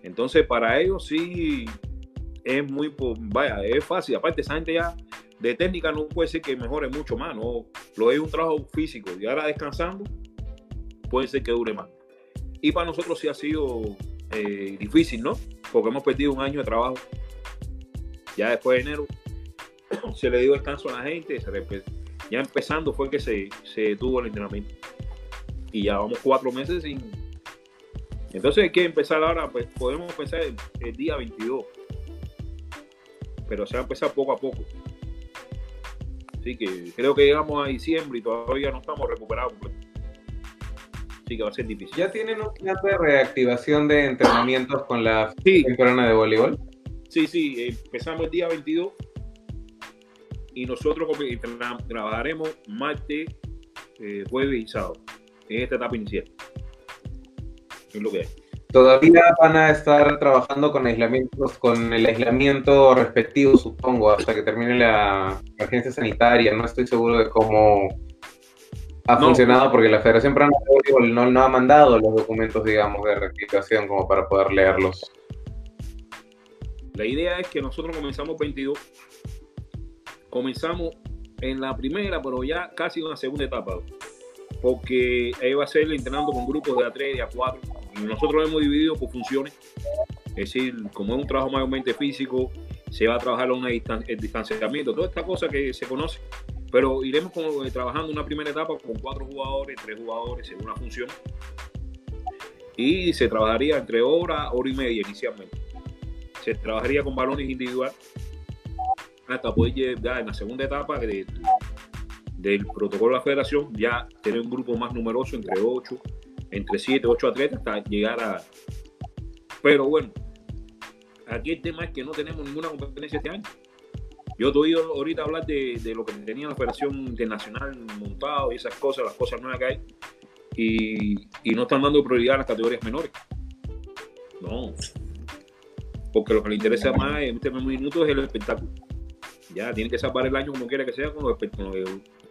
Entonces, para ellos sí es muy, vaya, es fácil. Aparte, esa gente ya de técnica no puede ser que mejore mucho más, ¿no? Lo es un trabajo físico y ahora descansando puede ser que dure más. Y para nosotros sí ha sido eh, difícil, ¿no? Porque hemos perdido un año de trabajo. Ya después de enero [COUGHS] se le dio descanso a la gente, ya empezando fue que se, se detuvo el entrenamiento. Y ya vamos cuatro meses sin... Entonces hay que empezar ahora, pues podemos empezar el, el día 22. Pero se va a empezar poco a poco. Así que creo que llegamos a diciembre y todavía no estamos recuperados. Así que va a ser difícil. ya tienen un plan de reactivación de entrenamientos con la Sí, temporada de voleibol. Sí, sí, empezamos el día 22 y nosotros trabajaremos martes, eh, jueves y sábado en esta etapa inicial. Es lo que hay. Todavía van a estar trabajando con aislamientos, con el aislamiento respectivo, supongo, hasta que termine la emergencia sanitaria. No estoy seguro de cómo, ha funcionado porque la Federación Peruana de no, no ha mandado los documentos, digamos, de rectificación como para poder leerlos. La idea es que nosotros comenzamos 22, comenzamos en la primera, pero ya casi en la segunda etapa, porque ahí va a ser entrenando con grupos de A3 y A4, y nosotros lo hemos dividido por funciones, es decir, como es un trabajo mayormente físico, se va a trabajar a un distanciamiento, toda esta cosa que se conoce, pero iremos como, eh, trabajando una primera etapa con cuatro jugadores, tres jugadores según la función, y se trabajaría entre hora, hora y media inicialmente. Se trabajaría con balones individuales hasta poder llegar en la segunda etapa del protocolo de la federación, ya tener un grupo más numeroso, entre 8, entre 7, 8 atletas, hasta llegar a... Pero bueno, aquí el tema es que no tenemos ninguna competencia este año. Yo te oído ahorita hablar de, lo que tenía la Federación Internacional montado y esas cosas, las cosas nuevas que hay, y, no están dando prioridad a las categorías menores. No. Porque lo que le interesa más en este minuto es el espectáculo. Ya, tienen que salvar el año como quiera que sea con los,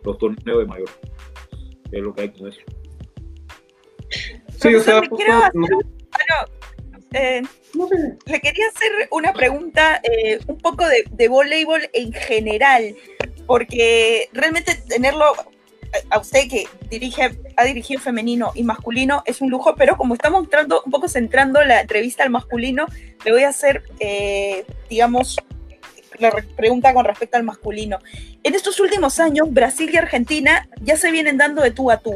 los, torneos de mayor. Es lo que hay con eso. Sí, o sea, eh, le quería hacer una pregunta eh, un poco de, de voleibol en general, porque realmente tenerlo eh, a usted que dirige, ha dirigido femenino y masculino es un lujo, pero como estamos entrando, un poco centrando la entrevista al masculino, le voy a hacer, digamos, la pregunta con respecto al masculino. En estos últimos años, Brasil y Argentina ya se vienen dando de tú a tú.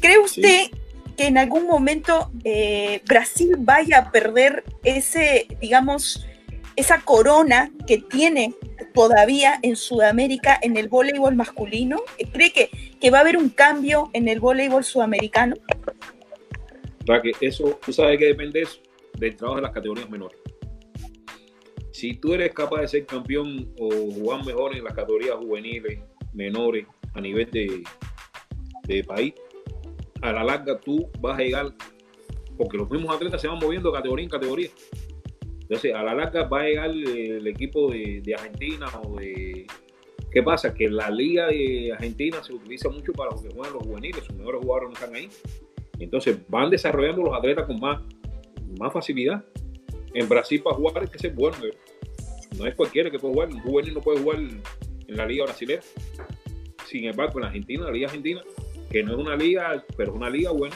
¿Cree usted que en algún momento eh, Brasil vaya a perder ese, digamos, esa corona que tiene todavía en Sudamérica en el voleibol masculino? ¿Cree que, que va a haber un cambio en el voleibol sudamericano? eso, tú sabes que depende eso, del trabajo de las categorías menores. Si tú eres capaz de ser campeón o jugar mejor en las categorías juveniles, menores, a nivel de, de país, a la larga tú vas a llegar, porque los mismos atletas se van moviendo categoría en categoría. Entonces, a la larga va a llegar el, equipo de, Argentina o de... ¿Qué pasa? Que la liga de Argentina se utiliza mucho para los que juegan los juveniles, sus mejores jugadores no están ahí. Entonces van desarrollando los atletas con más, más facilidad. En Brasil para jugar hay que ser bueno. No es cualquiera que puede jugar. Un juvenil no puede jugar en la liga brasileña. Sin embargo, en Argentina, la liga argentina, que no es una liga, pero es una liga buena.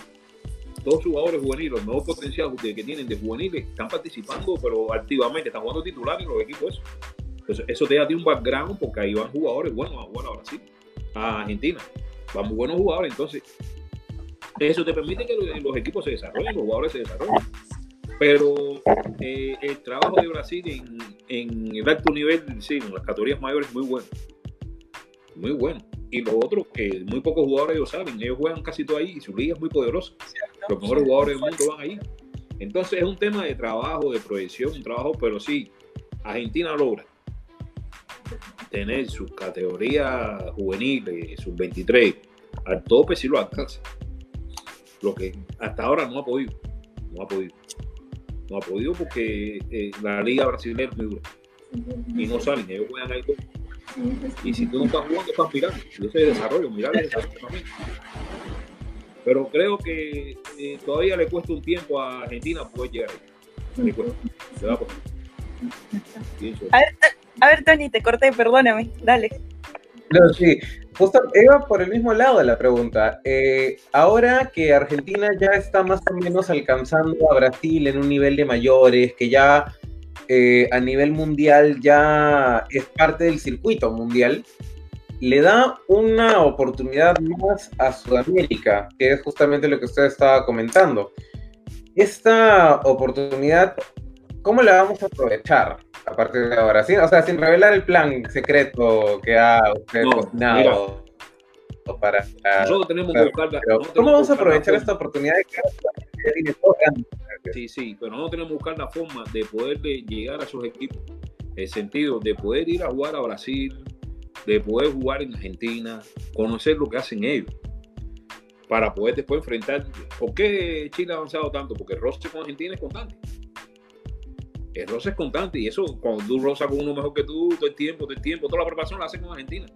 Todos jugadores juveniles, los nuevos potenciales que tienen de juveniles, están participando, pero activamente, están jugando titular en los equipos. Eso, eso te da un background porque ahí van jugadores buenos a Brasil, a Argentina. Van muy buenos jugadores, entonces eso te permite que los, equipos se desarrollen, los jugadores se desarrollen. Pero eh, el trabajo de Brasil en, en el alto nivel, sí, en las categorías mayores, es muy bueno. Muy bueno y los otros que muy pocos jugadores ellos saben, ellos juegan casi todo ahí y su liga es muy poderosa. Los mejores jugadores del mundo van ahí. Entonces es un tema de trabajo, de proyección, un trabajo, pero sí, Argentina logra tener su categoría juvenil, sus 23, al tope si lo alcanza. Lo que hasta ahora no ha podido. No ha podido. No ha podido porque eh, la liga brasileña es muy dura. Y no salen, ellos juegan ahí todo y si tú no estás jugando, estás mirando. Y ese desarrollo, mirar el desarrollo también. Pero creo que eh, todavía le cuesta un tiempo a Argentina poder llegar ahí. a, ver, a ver, Tony, te corté, perdóname. Dale. No, sí, justo iba por el mismo lado de la pregunta. Eh, ahora que Argentina ya está más o menos alcanzando a Brasil en un nivel de mayores, que ya eh, a nivel mundial ya es parte del circuito mundial, le da una oportunidad más a Sudamérica, que es justamente lo que usted estaba comentando. Esta oportunidad, ¿cómo la vamos a aprovechar a partir de ahora? o sea, sin revelar el plan secreto que ha usted cocinado para... Nosotros tenemos que buscar... ¿Cómo vamos a aprovechar esta oportunidad de Sí, sí, pero no tenemos que buscar la forma de poder llegar a esos equipos. El sentido de poder ir a jugar a Brasil, de poder jugar en Argentina, conocer lo que hacen ellos, para poder después enfrentar. ¿Por qué Chile ha avanzado tanto? Porque el roce con Argentina es constante. El roce es constante y eso, cuando tú rozas con uno mejor que tú, todo el tiempo, todo el tiempo, toda la preparación la haces con Argentina.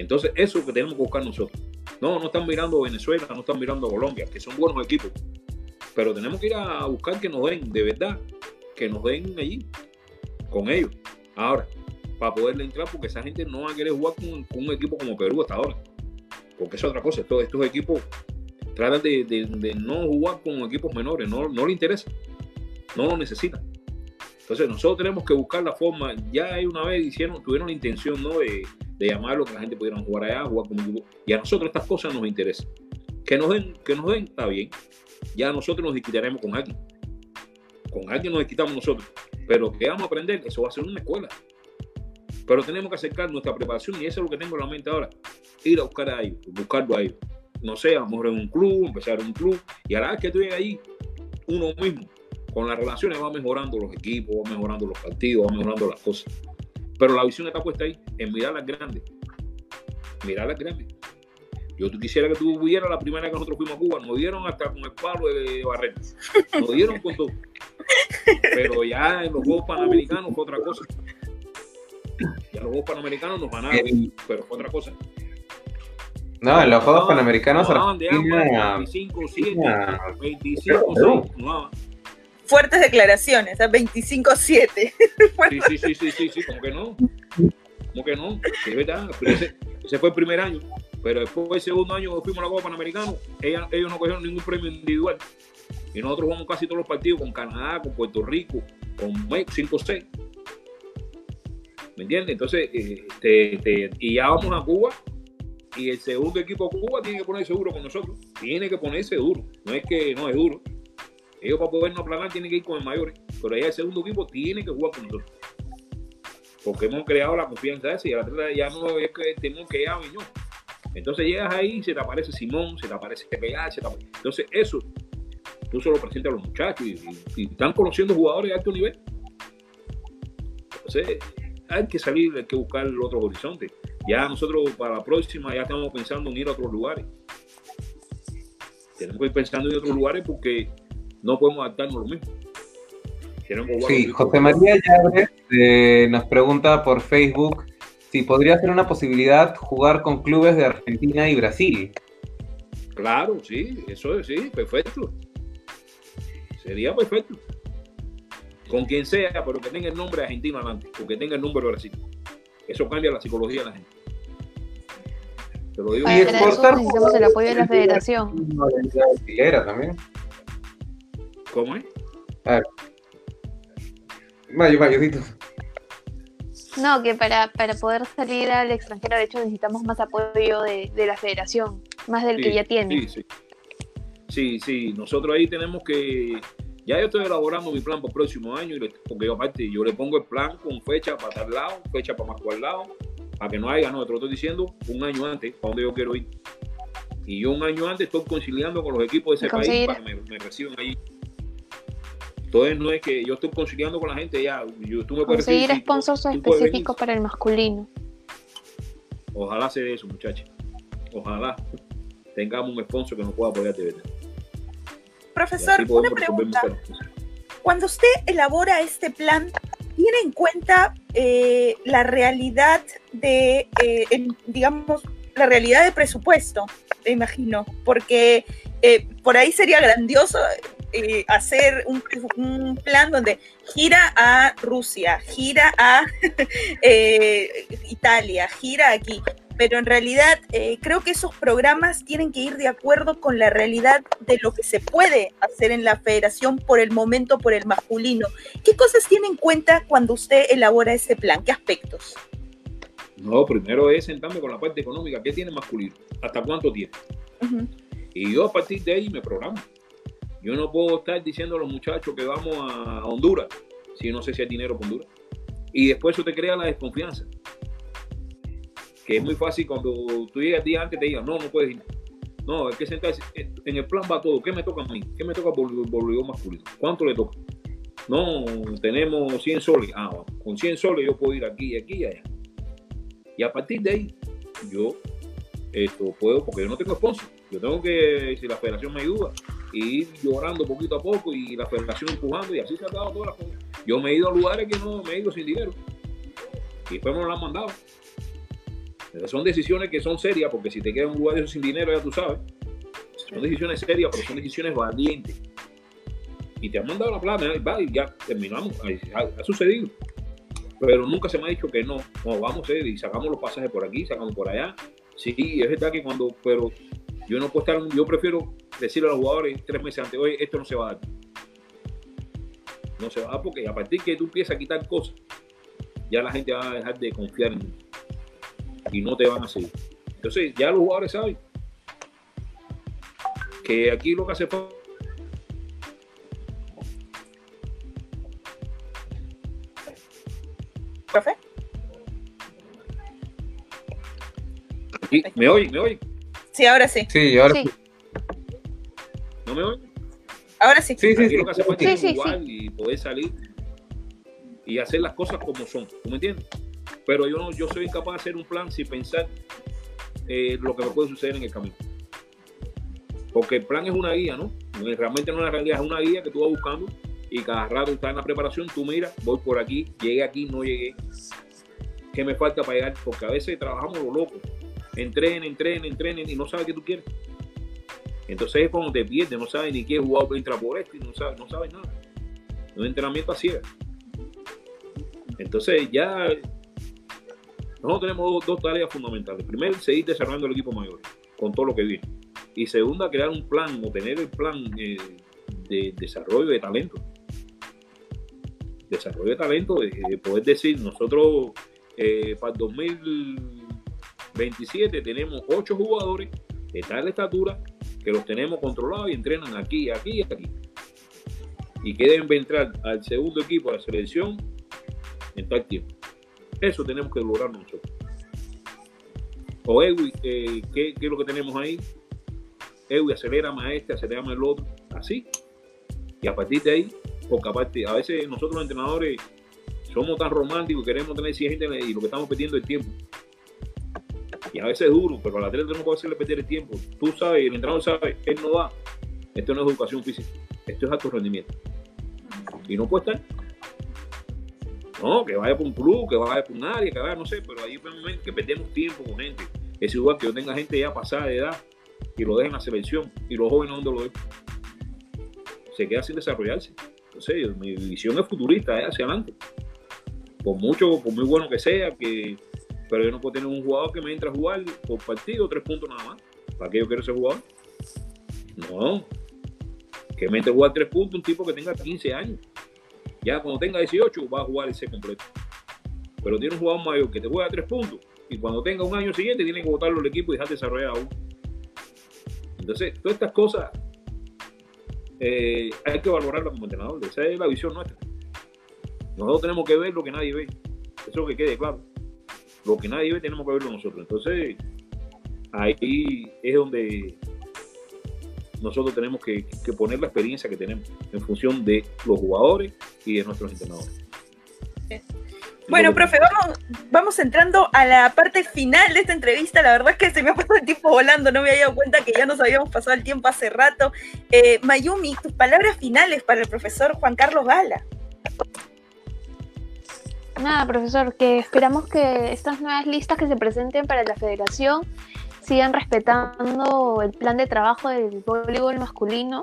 Entonces, eso es lo que tenemos que buscar nosotros. No, no están mirando Venezuela, no están mirando Colombia, que son buenos equipos. Pero tenemos que ir a buscar que nos den, de verdad, que nos den allí, con ellos. Ahora, para poderle entrar, porque esa gente no va a querer jugar con, un equipo como Perú hasta ahora. Porque es otra cosa, estos, equipos tratan de, no jugar con equipos menores, no, no le interesa, no lo necesitan. Entonces nosotros tenemos que buscar la forma, ya hay una vez hicieron, tuvieron la intención ¿no? de, de llamarlo, que la gente pudiera jugar allá, jugar como y a nosotros estas cosas nos interesan. Que nos den, que nos den, está bien. Ya nosotros nos quitaremos con alguien. Con alguien nos quitamos nosotros. Pero que vamos a aprender, eso va a ser una escuela. Pero tenemos que acercar nuestra preparación y eso es lo que tengo en la mente ahora. Ir a buscar a ellos, buscarlo a ellos. No sé, a lo mejor en un club, empezar en un club. Y a la vez que estoy ahí, uno mismo, con las relaciones va mejorando los equipos, va mejorando los partidos, va mejorando las cosas. Pero la visión está puesta ahí, en mirar las grandes. Mirar las grandes. Yo quisiera que tú vieras la primera vez que nosotros fuimos a Cuba, nos dieron hasta con el palo de Barreto. Nos dieron con todo. Pero ya en los Juegos Panamericanos fue otra cosa. Ya los Juegos Panamericanos nos ganaron, pero fue otra cosa. No, en los Juegos Panamericanos no, 25, 7, 25, 6, no. Fuertes declaraciones, 25-7. [LAUGHS] Sí, sí, sí, sí, sí, como que no. Como que no, es verdad. Ese, fue el primer año. Pero después del segundo año fuimos a la Copa Panamericana, ellos, no cogieron ningún premio individual. Y nosotros jugamos casi todos los partidos con Canadá, con Puerto Rico, con México 5-6. ¿Me entiendes? Entonces, eh, y ya vamos a Cuba y el segundo equipo de Cuba tiene que ponerse duro con nosotros. Tiene que ponerse duro. No es que no es duro. Ellos para podernos aplanar tienen que ir con el mayor. Pero allá el segundo equipo tiene que jugar con nosotros. Porque hemos creado la confianza esa y la ya no es que tenemos que ir a Viñón. Entonces llegas ahí y se te aparece Simón, se te aparece PA, se te aparece... Entonces eso tú se lo presentas a los muchachos y, están conociendo jugadores de alto nivel. Entonces hay que salir, hay que buscar el otro horizonte. Ya nosotros para la próxima ya estamos pensando en ir a otros lugares. Tenemos que ir pensando en otros lugares porque no podemos adaptarnos a lo mismo. Sí, José María Llaves eh, nos pregunta por Facebook si podría ser una posibilidad jugar con clubes de Argentina y Brasil. Claro, sí, eso es, sí, perfecto. Sería perfecto. Con quien sea, pero que tenga el nombre argentino adelante, o que tenga el nombre de Brasil. Eso cambia la psicología de la gente. Te lo digo. y exportar necesitamos el apoyo de la federación. también. ¿Cómo es? A ver. Mayo, No, que para, para poder salir al extranjero, de hecho, necesitamos más apoyo de, la federación, más del que ya tiene. Sí, sí. Sí, sí, nosotros ahí tenemos que. Ya yo estoy elaborando mi plan para el próximo año, porque yo, aparte, yo le pongo el plan con fecha para tal lado, fecha para más cual lado, para que no haya, no, te lo estoy diciendo un año antes, para donde yo quiero ir. Y yo un año antes estoy conciliando con los equipos de ese país para que me, reciban ahí. Entonces no es que yo estoy conciliando con la gente ya. Yo, tú me Conseguir sponsors específicos para el masculino. Ojalá sea eso, muchachos. Ojalá tengamos un sponsor que nos pueda apoyar de verdad. Profesor, una pregunta. Cuando usted elabora este plan, ¿tiene en cuenta eh, la realidad de, eh, digamos, la realidad de presupuesto? Me imagino, porque eh, por ahí sería grandioso hacer un, un, plan donde gira a Rusia, gira a [LAUGHS] Italia, gira aquí pero en realidad eh, creo que esos programas tienen que ir de acuerdo con la realidad de lo que se puede hacer en la federación por el momento, por el masculino. ¿Qué cosas tiene en cuenta cuando usted elabora ese plan? ¿Qué aspectos? No, primero es sentarme con la parte económica. ¿Qué tiene masculino? ¿Hasta cuánto tiene? Y yo a partir de ahí me programo. Yo no puedo estar diciendo a los muchachos que vamos a Honduras si no sé si hay dinero para Honduras. Y después eso te crea la desconfianza que es muy fácil cuando tú llegas día antes te digan, no, no puedes ir. No, hay que sentarse. En el plan va todo. ¿Qué me toca a mí? ¿Qué me toca por voleibol masculino? ¿Cuánto le toca? No, tenemos 100 soles. Ah, con 100 soles yo puedo ir aquí, aquí y allá. Y a partir de ahí, yo esto puedo, porque yo no tengo sponsor. Yo tengo que, si la federación me ayuda, ir llorando poquito a poco y la federación empujando y así se ha dado todas las cosas. Yo me he ido a lugares que no me he ido sin dinero. Y después me lo han mandado. Son decisiones que son serias, porque si te queda un lugar de eso sin dinero, ya tú sabes. Son decisiones serias, pero son decisiones valientes. Y te han mandado la plata, y ya terminamos. Ha, sucedido. Pero nunca se me ha dicho que no. No, vamos a ir y sacamos los pasajes por aquí, sacamos por allá. Sí, es verdad que cuando, pero yo no puedo estar, yo prefiero decirle a los jugadores tres meses antes, oye, esto no se va a dar. No se va a dar porque a partir que tú empiezas a quitar cosas, ya la gente va a dejar de confiar en ti y no te van a seguir. Entonces, ya los jugadores saben que aquí lo que hace falta ¿Profe? ¿Me oye? ¿Me oye? Sí, ahora sí. Sí, ahora sí. ¿No me oye? Ahora sí. Sí, sí, sí. Lo que hace falta es igual y poder salir y hacer las cosas como son. ¿Tú me entiendes? Pero yo no, yo soy incapaz de hacer un plan sin pensar eh, lo que me puede suceder en el camino. Porque el plan es una guía, ¿no? Realmente no es una realidad, es una guía que tú vas buscando y cada rato estás en la preparación, tú miras, voy por aquí, llegué aquí, no llegué. ¿Qué me falta para llegar? Porque a veces trabajamos lo loco. Entrenen, entrenen, entrenen y no sabes qué tú quieres. Entonces es como te pierdes, no sabes ni qué jugador entra por esto y no sabes, no sabes nada. Un entrenamiento así Entonces ya nosotros tenemos dos, tareas fundamentales. Primero, seguir desarrollando el equipo mayor con todo lo que viene. Y segunda, crear un plan o tener el plan eh, de desarrollo de talento desarrollo de talento, de, poder decir, nosotros eh, para el 2027 tenemos ocho jugadores de tal estatura que los tenemos controlados y entrenan aquí, aquí y aquí. Y que deben entrar al segundo equipo de la selección en tal tiempo. Eso tenemos que lograr nosotros. O Ewi, eh, ¿qué, es lo que tenemos ahí? Ewi acelera más este, acelera más el otro, así. Y a partir de ahí porque aparte, a veces nosotros los entrenadores somos tan románticos, queremos tener 100 gente y lo que estamos perdiendo es tiempo. Y a veces es duro, pero al atleta no puede hacerle perder el tiempo. Tú sabes, el entrenador sabe, él no va. Esto no es educación física, esto es alto rendimiento. Y no puede estar. No, que vaya por un club, que vaya por un área, que vaya, no sé, pero ahí que perdemos tiempo con gente. Es igual que yo tenga gente ya pasada de edad y lo dejen en la selección y los jóvenes donde lo dejan. Se queda sin desarrollarse mi visión es futurista, es hacia adelante. Por mucho, por muy bueno que sea, que, pero yo no puedo tener un jugador que me entre a jugar por partido tres puntos nada más. ¿Para qué yo quiero ese jugador? No. Que me entre a jugar tres puntos un tipo que tenga 15 años. Ya cuando tenga 18 va a jugar ese completo. Pero tiene un jugador mayor que te juega tres puntos y cuando tenga un año siguiente tiene que botarlo el equipo y dejar desarrollar aún. Entonces, todas estas cosas eh, hay que valorarlo como entrenador. Esa es la visión nuestra. Nosotros tenemos que ver lo que nadie ve. Eso que quede claro. Lo que nadie ve tenemos que verlo nosotros. Entonces, ahí es donde nosotros tenemos que, que poner la experiencia que tenemos en función de los jugadores y de nuestros entrenadores. Bueno, profe, vamos, vamos entrando a la parte final de esta entrevista. La verdad es que se me ha pasado el tiempo volando, no me había dado cuenta que ya nos habíamos pasado el tiempo hace rato. Eh, Mayumi, tus palabras finales para el profesor Juan Carlos Gala. Nada, profesor, que esperamos que estas nuevas listas que se presenten para la federación sigan respetando el plan de trabajo del voleibol masculino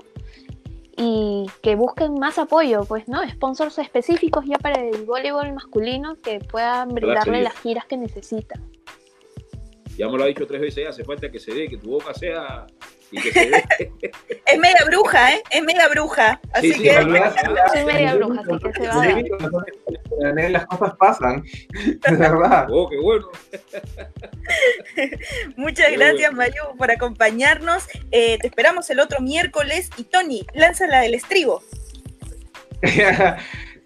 y que busquen más apoyo, pues, ¿no? Sponsors específicos ya para el voleibol masculino que puedan brindarle las giras que necesitan. Ya me lo ha dicho tres veces, hace falta que se dé, que tu boca sea [LAUGHS] es media bruja, ¿eh? Es media bruja. Así que. Soy media bruja, así que se va a ver. Las cosas pasan, [LAUGHS] de verdad. Oh, qué bueno. [LAUGHS] Muchas gracias, Mayu, por acompañarnos. Eh, te esperamos el otro miércoles. Y Tony, lánzala del estribo.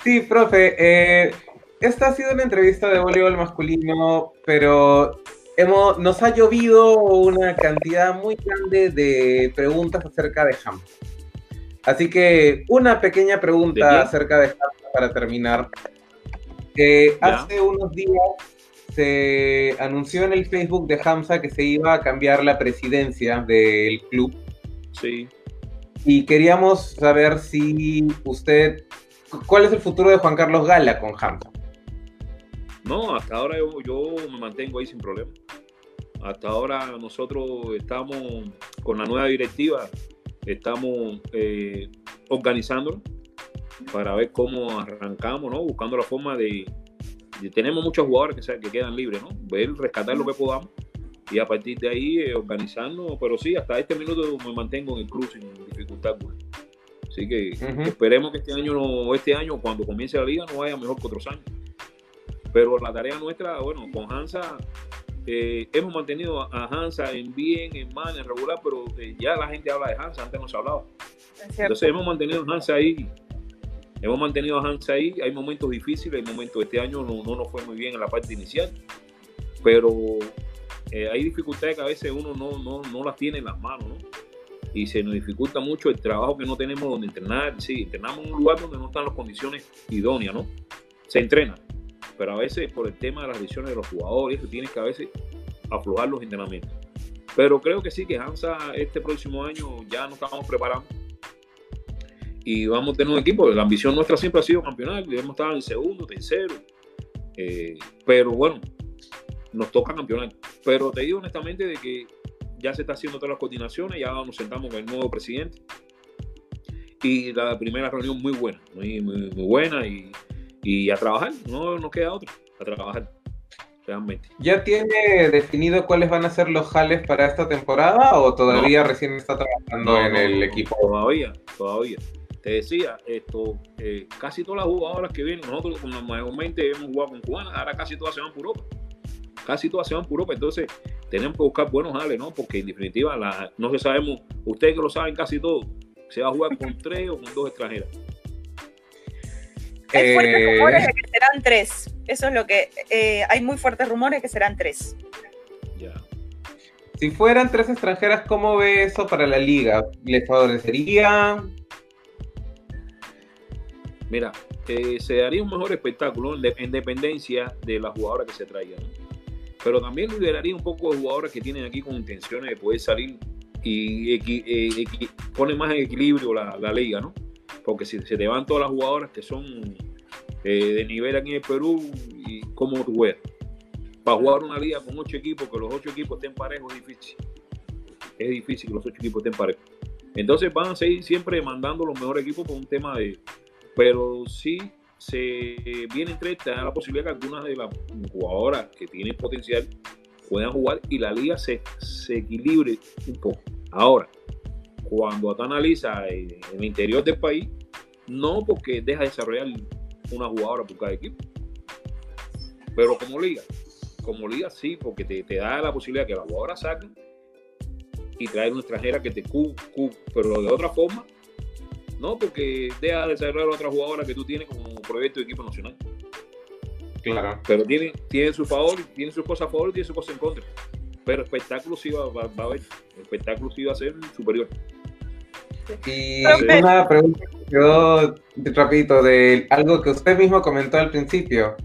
sí, profe. Eh, esta ha sido una entrevista de voleibol masculino, pero nos ha llovido una cantidad muy grande de preguntas acerca de Ham. Así que una pequeña pregunta acerca de Ham para terminar. hace unos días se anunció en el Facebook de Hamza que se iba a cambiar la presidencia del club. Sí. Y queríamos saber si usted, ¿cuál es el futuro de Juan Carlos Gala con Hamza? No, hasta ahora yo, me mantengo ahí sin problema. hasta ahora nosotros estamos con la nueva directiva, estamos eh, organizándolo para ver cómo arrancamos, ¿no? Buscando la forma de, tenemos muchos jugadores que, que quedan libres, ¿no? Ver, rescatar lo que podamos y a partir de ahí eh, organizarnos, pero sí, hasta este minuto me mantengo en el club sin dificultad. Así que esperemos que este año, no, este año, cuando comience la liga, no vaya mejor que otros años. Pero la tarea nuestra, bueno, con Hansa, eh, hemos mantenido a Hansa en bien, en mal, en regular, pero eh, ya la gente habla de Hansa, antes no se hablaba. Entonces hemos mantenido a Hansa ahí. Hemos mantenido a Hansa ahí. Hay momentos difíciles, hay momentos, este año no, no nos fue muy bien en la parte inicial, pero eh, hay dificultades que a veces uno no, no, no las tiene en las manos, ¿no? Y se nos dificulta mucho el trabajo que no tenemos donde entrenar. Sí, entrenamos en un lugar donde no están las condiciones idóneas, ¿no? Se entrena, pero a veces por el tema de las lesiones de los jugadores, tienes que a veces aflojar los entrenamientos. Pero creo que sí, que Hansa este próximo año ya nos estamos preparando y vamos a tener un equipo. La ambición nuestra siempre ha sido campeonar, hemos estado en segundo, tercero. Eh, pero bueno, nos toca campeonar. Pero te digo honestamente de que ya se está haciendo todas las coordinaciones, ya nos sentamos con el nuevo presidente. Y la primera reunión muy buena, muy, muy, buena y, y, a trabajar, no nos queda otra, a trabajar. Realmente. ¿Ya tiene definido cuáles van a ser los jales para esta temporada o todavía recién está trabajando en el equipo? Todavía, todavía. Te decía, esto, eh, casi todas las jugadoras que vienen, nosotros normalmente hemos jugado con Juana, ahora casi todas se van por Europa casi todas se van por Europa, entonces tenemos que buscar buenos jales, ¿no? Porque en definitiva, la, no se sabemos, ustedes que lo saben casi todo, se va a jugar con tres o con dos extranjeras. Hay fuertes eh, rumores de que serán tres. Eso es lo que. Eh, hay muy fuertes rumores de que serán tres. Ya. Si fueran tres extranjeras, ¿cómo ve eso para la liga? ¿Les favorecería? Mira, eh, se daría un mejor espectáculo en, dependencia de la jugadora que se traiga. Pero también liberaría un poco de jugadores que tienen aquí con intenciones de poder salir y eh, pone más en equilibrio la, liga, ¿no? Porque si se te van todas las jugadoras que son eh, de nivel aquí en el Perú, y como tú ves, para jugar una liga con ocho equipos, que los ocho equipos estén parejos es difícil. Es difícil que los ocho equipos estén parejos. Entonces van a seguir siempre mandando los mejores equipos por un tema de... Pero sí se viene entre estas la posibilidad que algunas de las jugadoras que tienen potencial puedan jugar y la liga se, se equilibre un poco. Ahora, cuando tú analizas en el interior del país, no porque deja de desarrollar una jugadora por cada equipo, pero como liga, como liga sí, porque te, te da la posibilidad que la jugadora saque y traer una extranjera que te cu, pero de otra forma no, porque deja de a otra jugadora que tú tienes como proyecto de equipo nacional. Claro. Pero tiene, tiene su favor, tiene sus cosas a favor y tiene sus cosas en contra. Pero espectáculo sí va, a haber. espectáculo sí va a ser superior. Y una pregunta que quedó rapidito de algo que usted mismo comentó al principio.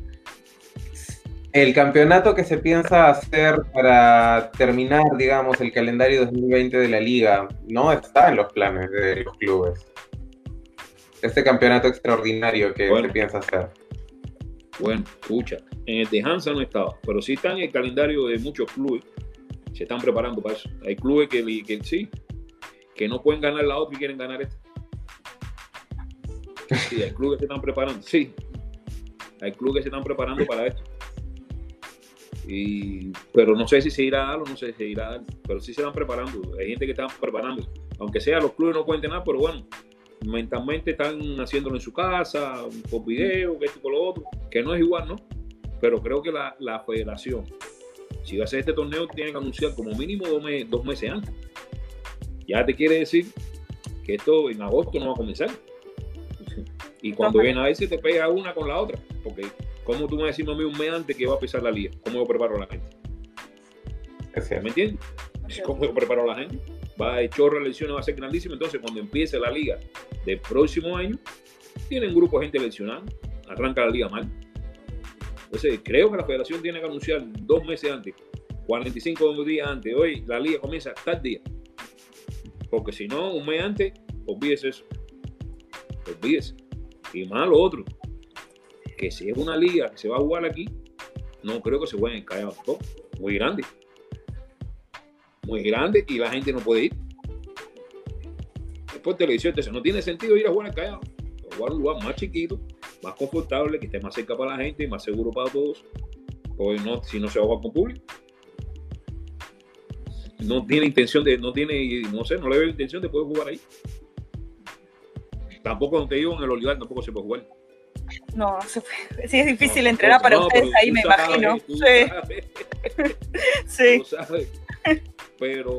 El campeonato que se piensa hacer para terminar, digamos, el calendario 2020 de la liga no está en los planes de los clubes este campeonato extraordinario que se piensa hacer? Bueno, escucha, en el de Hansa no estaba, pero sí está en el calendario de muchos clubes. Se están preparando para eso. Hay clubes que, que sí, que no pueden ganar la otra y quieren ganar esta. Sí, hay clubes que se están preparando, sí. Hay clubes que se están preparando para esto. Y, pero no sé si se irá a dar o no sé si se irá a dar, pero sí se están preparando. Hay gente que está preparando. Aunque sea, los clubes no cuenten nada, pero bueno, mentalmente están haciéndolo en su casa, por video, que esto con lo otro, que no es igual, ¿no? Pero creo que la, la federación, si va a hacer este torneo, tiene que anunciar como mínimo dos meses antes. Ya te quiere decir que esto en agosto no va a comenzar. Y cuando viene a ver si te pega una con la otra, porque ¿cómo tú me decís a mí un mes antes que va a empezar la liga? ¿Cómo yo preparo a la gente? ¿Me entiendes? ¿Cómo yo preparo a la gente? va a chorro de lesiones, va a ser grandísimo. Entonces, cuando empiece la liga del próximo año, tienen un grupo de gente lesionada, arranca la liga mal. Entonces, creo que la federación tiene que anunciar dos meses antes, 45 días antes. Hoy la liga comienza tal día. Porque si no, un mes antes, olvídese eso. Olvídese. Y más lo otro, que si es una liga que se va a jugar aquí, no creo que se vayan a caer muy grande. muy grande y la gente no puede ir. Después televisión, entonces no tiene sentido ir a jugar Callao. Jugar un lugar más chiquito, más confortable, que esté más cerca para la gente, más seguro para todos. Pues no, si no se va a jugar con público. No tiene intención de, no tiene, no sé, no le veo intención de poder jugar ahí. Tampoco no te digo en el Olivar, tampoco se puede jugar. No, puede. [LAUGHS] sí es difícil entrenar para ustedes ahí, me imagino. [LAUGHS] Sí. sí. Pero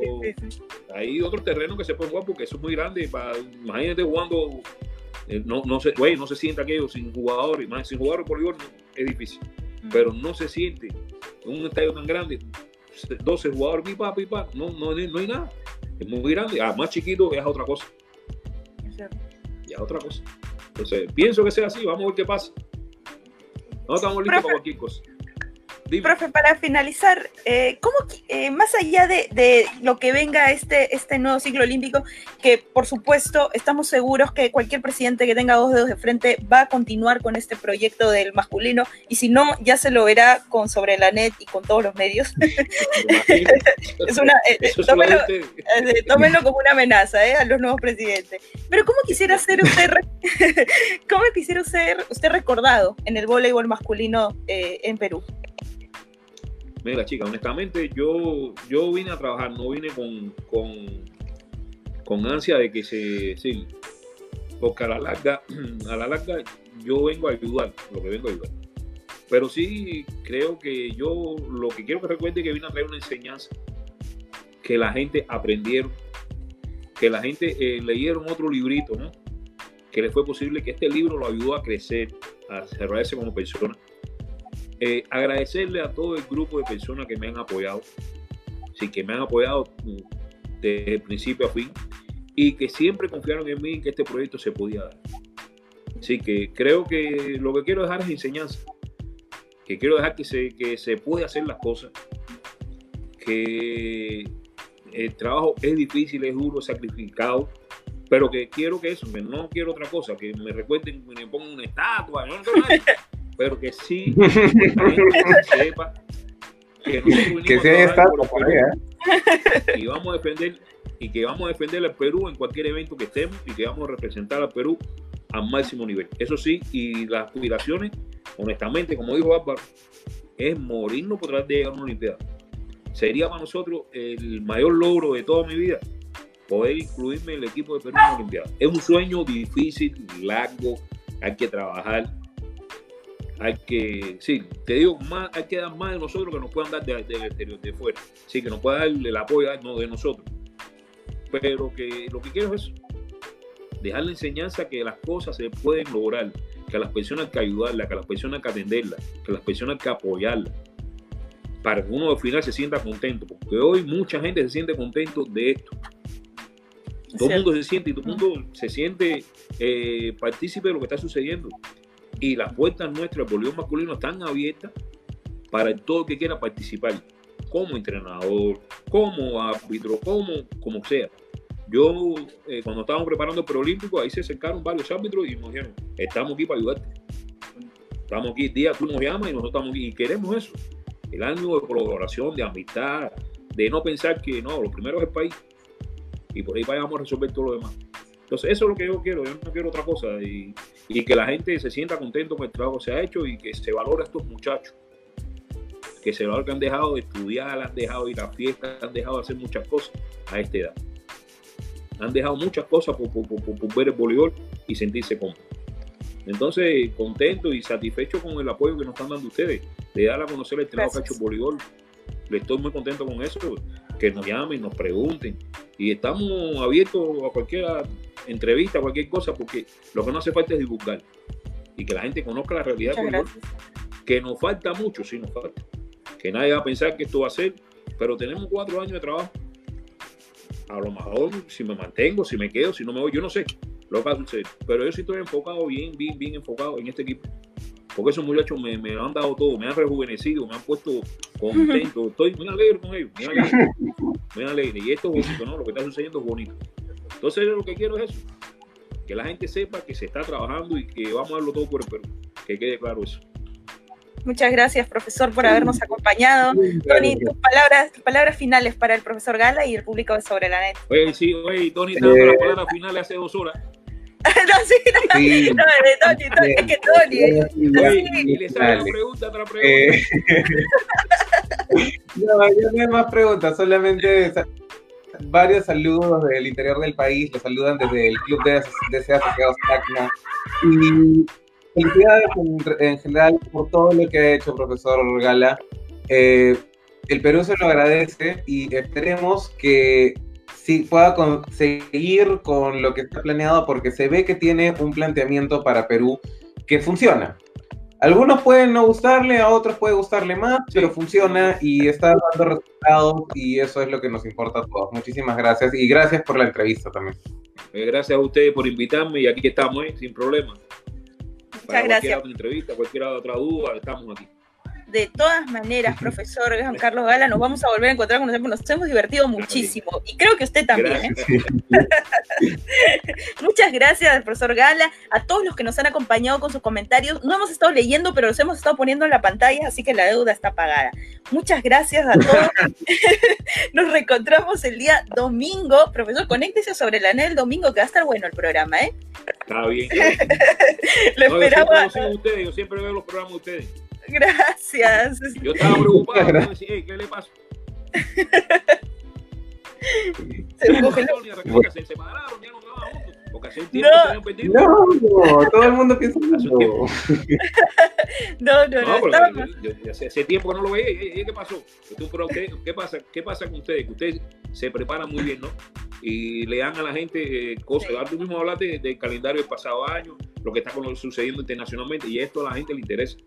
hay otros terrenos que se pueden jugar porque eso es muy grande. Para, imagínate jugando, eh, no, no, se, no se siente aquello sin jugadores, más sin jugadores por no, es difícil. Pero no se siente en un estadio tan grande, 12 jugadores, pipa, pipa, no, no, no hay nada. Es muy grande. Ah, más chiquito es otra cosa. Ya es otra cosa. Entonces, pienso que sea así, vamos a ver qué pasa. No estamos listos para cualquier cosa. Profe, para finalizar, eh, ¿cómo, eh, más allá de, lo que venga este, este nuevo ciclo olímpico, que por supuesto estamos seguros que cualquier presidente que tenga dos dedos de frente va a continuar con este proyecto del masculino, y si no, ya se lo verá con sobre la net y con todos los medios. [LAUGHS] es una, eh, tómenlo, como una amenaza a los nuevos presidentes. Pero ¿cómo quisiera ser usted, [LAUGHS] cómo quisiera ser usted recordado en el voleibol masculino en Perú? Mira, chica, honestamente, yo, yo vine a trabajar, no vine con, con, ansia de que se. Sí, porque a la larga, [CLEARS THROAT] a la larga, yo vengo a ayudar, lo que vengo a ayudar. Pero sí creo que yo lo que quiero que recuerde es que vine a traer una enseñanza, que la gente aprendieron, que la gente eh, leyeron otro librito, ¿no? Que le fue posible que este libro lo ayudó a crecer, a cerrarse como persona eh, agradecerle a todo el grupo de personas que me han apoyado, sí, que me han apoyado desde principio a fin. Y que siempre confiaron en mí que este proyecto se podía dar. Así que creo que lo que quiero dejar es enseñanza, que quiero dejar que se, que se puede hacer las cosas, que el trabajo es difícil, es duro, es sacrificado, pero que quiero que eso, que no quiero otra cosa, que me recuerden, me pongan una estatua, no, [LAUGHS] pero que sí [LAUGHS] sepa que que se por ¿eh? y vamos a defender y que vamos a defender al Perú en cualquier evento que estemos y que vamos a representar al Perú al máximo nivel. Eso sí, y las aspiraciones, honestamente, como dijo Álvaro, es morirnos por tratar de llegar a una Olimpiada. Sería para nosotros el mayor logro de toda mi vida poder incluirme en el equipo de Perú en la Olimpiada. Es un sueño difícil, largo, hay que trabajar, hay que, sí, te digo, más, hay que dar más de nosotros que nos puedan dar del de, exterior, de, fuera. Sí, que nos pueda dar el apoyo no, de nosotros. Pero que lo que quiero es dejar la enseñanza que las cosas se pueden lograr, que a las personas hay que ayudarlas, que a las personas hay que atenderlas, que a las personas hay que apoyarlas, para que uno al final se sienta contento, porque hoy mucha gente se siente contento de esto. Todo el mundo se siente y todo el mundo se siente eh, partícipe de lo que está sucediendo y las puertas nuestras del voleibol masculino están abiertas para todo el que quiera participar, como entrenador, como árbitro, como, sea. Yo, eh, cuando estábamos preparando el preolímpico, ahí se acercaron varios árbitros y nos dijeron, estamos aquí para ayudarte. Estamos aquí, día tú nos llamas y nosotros estamos aquí y queremos eso. El año de colaboración, de amistad, de no pensar que no, lo primero es el país y por ahí vayamos a resolver todo lo demás. Entonces, eso es lo que yo quiero, yo no quiero otra cosa. Y, que la gente se sienta contento con el trabajo que se ha hecho y que se valore a estos muchachos. Que se valore que han dejado de estudiar, han dejado de ir a fiestas, han dejado de hacer muchas cosas a esta edad. Han dejado muchas cosas por, ver el voleibol y sentirse cómodos. Entonces, contento y satisfecho con el apoyo que nos están dando ustedes, de dar a conocer el trabajo que ha hecho voleibol. Le estoy muy contento con eso, que nos llamen, nos pregunten. Y estamos abiertos a cualquier entrevista, cualquier cosa, porque lo que no hace falta es divulgar y que la gente conozca la realidad que nos falta mucho, sí nos falta. Que nadie va a pensar que esto va a ser, pero tenemos cuatro años de trabajo. A lo mejor si me mantengo, si me quedo, si no me voy, yo no sé lo que va a suceder. Pero yo sí estoy enfocado, bien, bien, bien enfocado en este equipo. Porque esos muchachos me, me han dado todo, me han rejuvenecido, me han puesto contento. [LAUGHS] Estoy muy alegre con ellos, muy alegre. Muy alegre. Y esto es bonito, ¿no? Lo que está sucediendo es bonito. Entonces lo que quiero es eso, que la gente sepa que se está trabajando y que vamos a darlo todo por el Perú, que quede claro eso. Muchas gracias, profesor, por habernos acompañado. Tony, tus palabras, tus palabras finales para el profesor Gala y el público de Sobre la Net. Oye, sí, oye, Tony, dando las palabras finales hace dos horas. [LAUGHS] no, sí, no, sí. no, Tony, Tony, es que Tony. Oye, y le sale otra pregunta, otra pregunta. Eh, [LAUGHS] no, ya no hay más preguntas, solamente varios saludos del interior del país, los saludan desde el Club de, de Asociados TACNA. Y felicidades en, general por todo lo que ha hecho profesor Gala. Eh, el Perú se lo agradece y esperemos que sí pueda seguir con lo que está planeado porque se ve que tiene un planteamiento para Perú que funciona. Algunos pueden no gustarle, a otros puede gustarle más, pero funciona y está dando resultados y eso es lo que nos importa a todos. Muchísimas gracias y gracias por la entrevista también. Eh, gracias a ustedes por invitarme y aquí estamos, ¿eh? sin problema. Muchas Para gracias. Cualquier otra entrevista, cualquier otra duda, estamos aquí de todas maneras, profesor Juan Carlos Gala, nos vamos a volver a encontrar con nosotros, nos hemos divertido muchísimo y creo que usted también. ¿eh? [LAUGHS] Muchas gracias, profesor Gala, a todos los que nos han acompañado con sus comentarios. No hemos estado leyendo, pero los hemos estado poniendo en la pantalla, así que la deuda está pagada. Muchas gracias a todos. [LAUGHS] nos reencontramos el día domingo. Profesor, conéctese sobre la NEL domingo, que va a estar bueno el programa, ¿eh? Está bien. [LAUGHS] Lo no, esperaba. yo siempre veo los programas de ustedes. [LAUGHS] Gracias. [LAUGHS] Yo estaba preocupado. ¿Qué le pasó? [LAUGHS] se separaron, ya no trabajan juntos. Porque hace un tiempo no, se habían perdido. No, no, todo el mundo piensa en eso. No, no, no. no estaba... yo, yo, hace, hace, tiempo que no lo veía. ¿Y, qué pasó? ¿Qué, ¿Qué, pasa, ¿Qué pasa con ustedes? Que ustedes se preparan muy bien, ¿no? Y le dan a la gente eh, cosas. Sí. Tú mismo hablaste del calendario del pasado año, lo que está sucediendo internacionalmente, y esto a la gente le interesa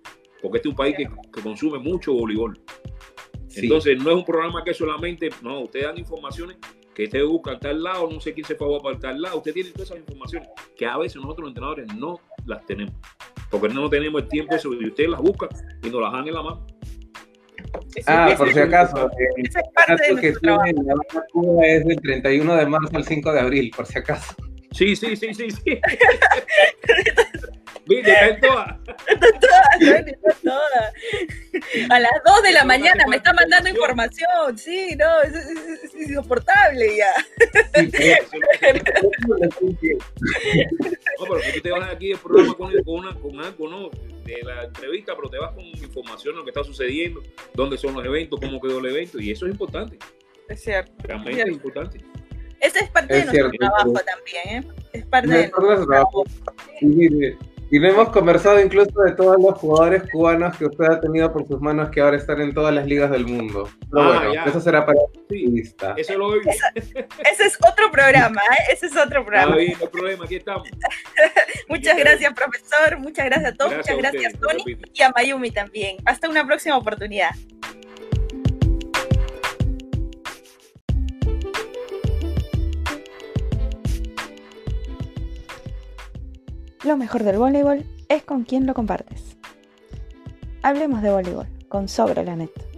porque este es un país que, que consume mucho voleibol. Sí. Entonces, no es un programa que solamente, no, ustedes dan informaciones que usted busca tal lado, no sé quién se fue para tal lado, usted tiene todas esas informaciones que a veces nosotros los entrenadores no las tenemos, porque no tenemos el tiempo eso, y usted las busca y nos las dan en la mano. Ah, por si acaso, el campeonato que tiene la Cuba es del 31 de marzo al 5 de abril, por si acaso. Sí, sí, sí, sí, sí. [LAUGHS] Está en todas. Está toda, A las 2 de la mañana me está mandando información. Sí, no, es, es, es insoportable ya. no, pero tú te vas aquí el programa con, con, una, con algo, ¿no? De la entrevista, pero te vas con información de lo que está sucediendo, dónde son los eventos, cómo quedó el evento, y eso es importante. Es cierto. Realmente es, es importante. Ese es parte es de nuestro cierto, trabajo también, ¿eh? Es parte de nuestro trabajo. trabajo. Y no hemos conversado incluso de todos los jugadores cubanos que usted ha tenido por sus manos que ahora están en todas las ligas del mundo. Pero ah, bueno, ya. eso será para sí, lista. Eso lo oigo. Ese es otro programa, ¿eh? Ese es otro programa. No hay problema, aquí estamos. [LAUGHS] muchas aquí gracias, profesor. Muchas gracias a todos. Gracias muchas gracias, Tony. Y a Mayumi también. Hasta una próxima oportunidad. Lo mejor del voleibol es con quien lo compartes. Hablemos de voleibol con Sobre la Net.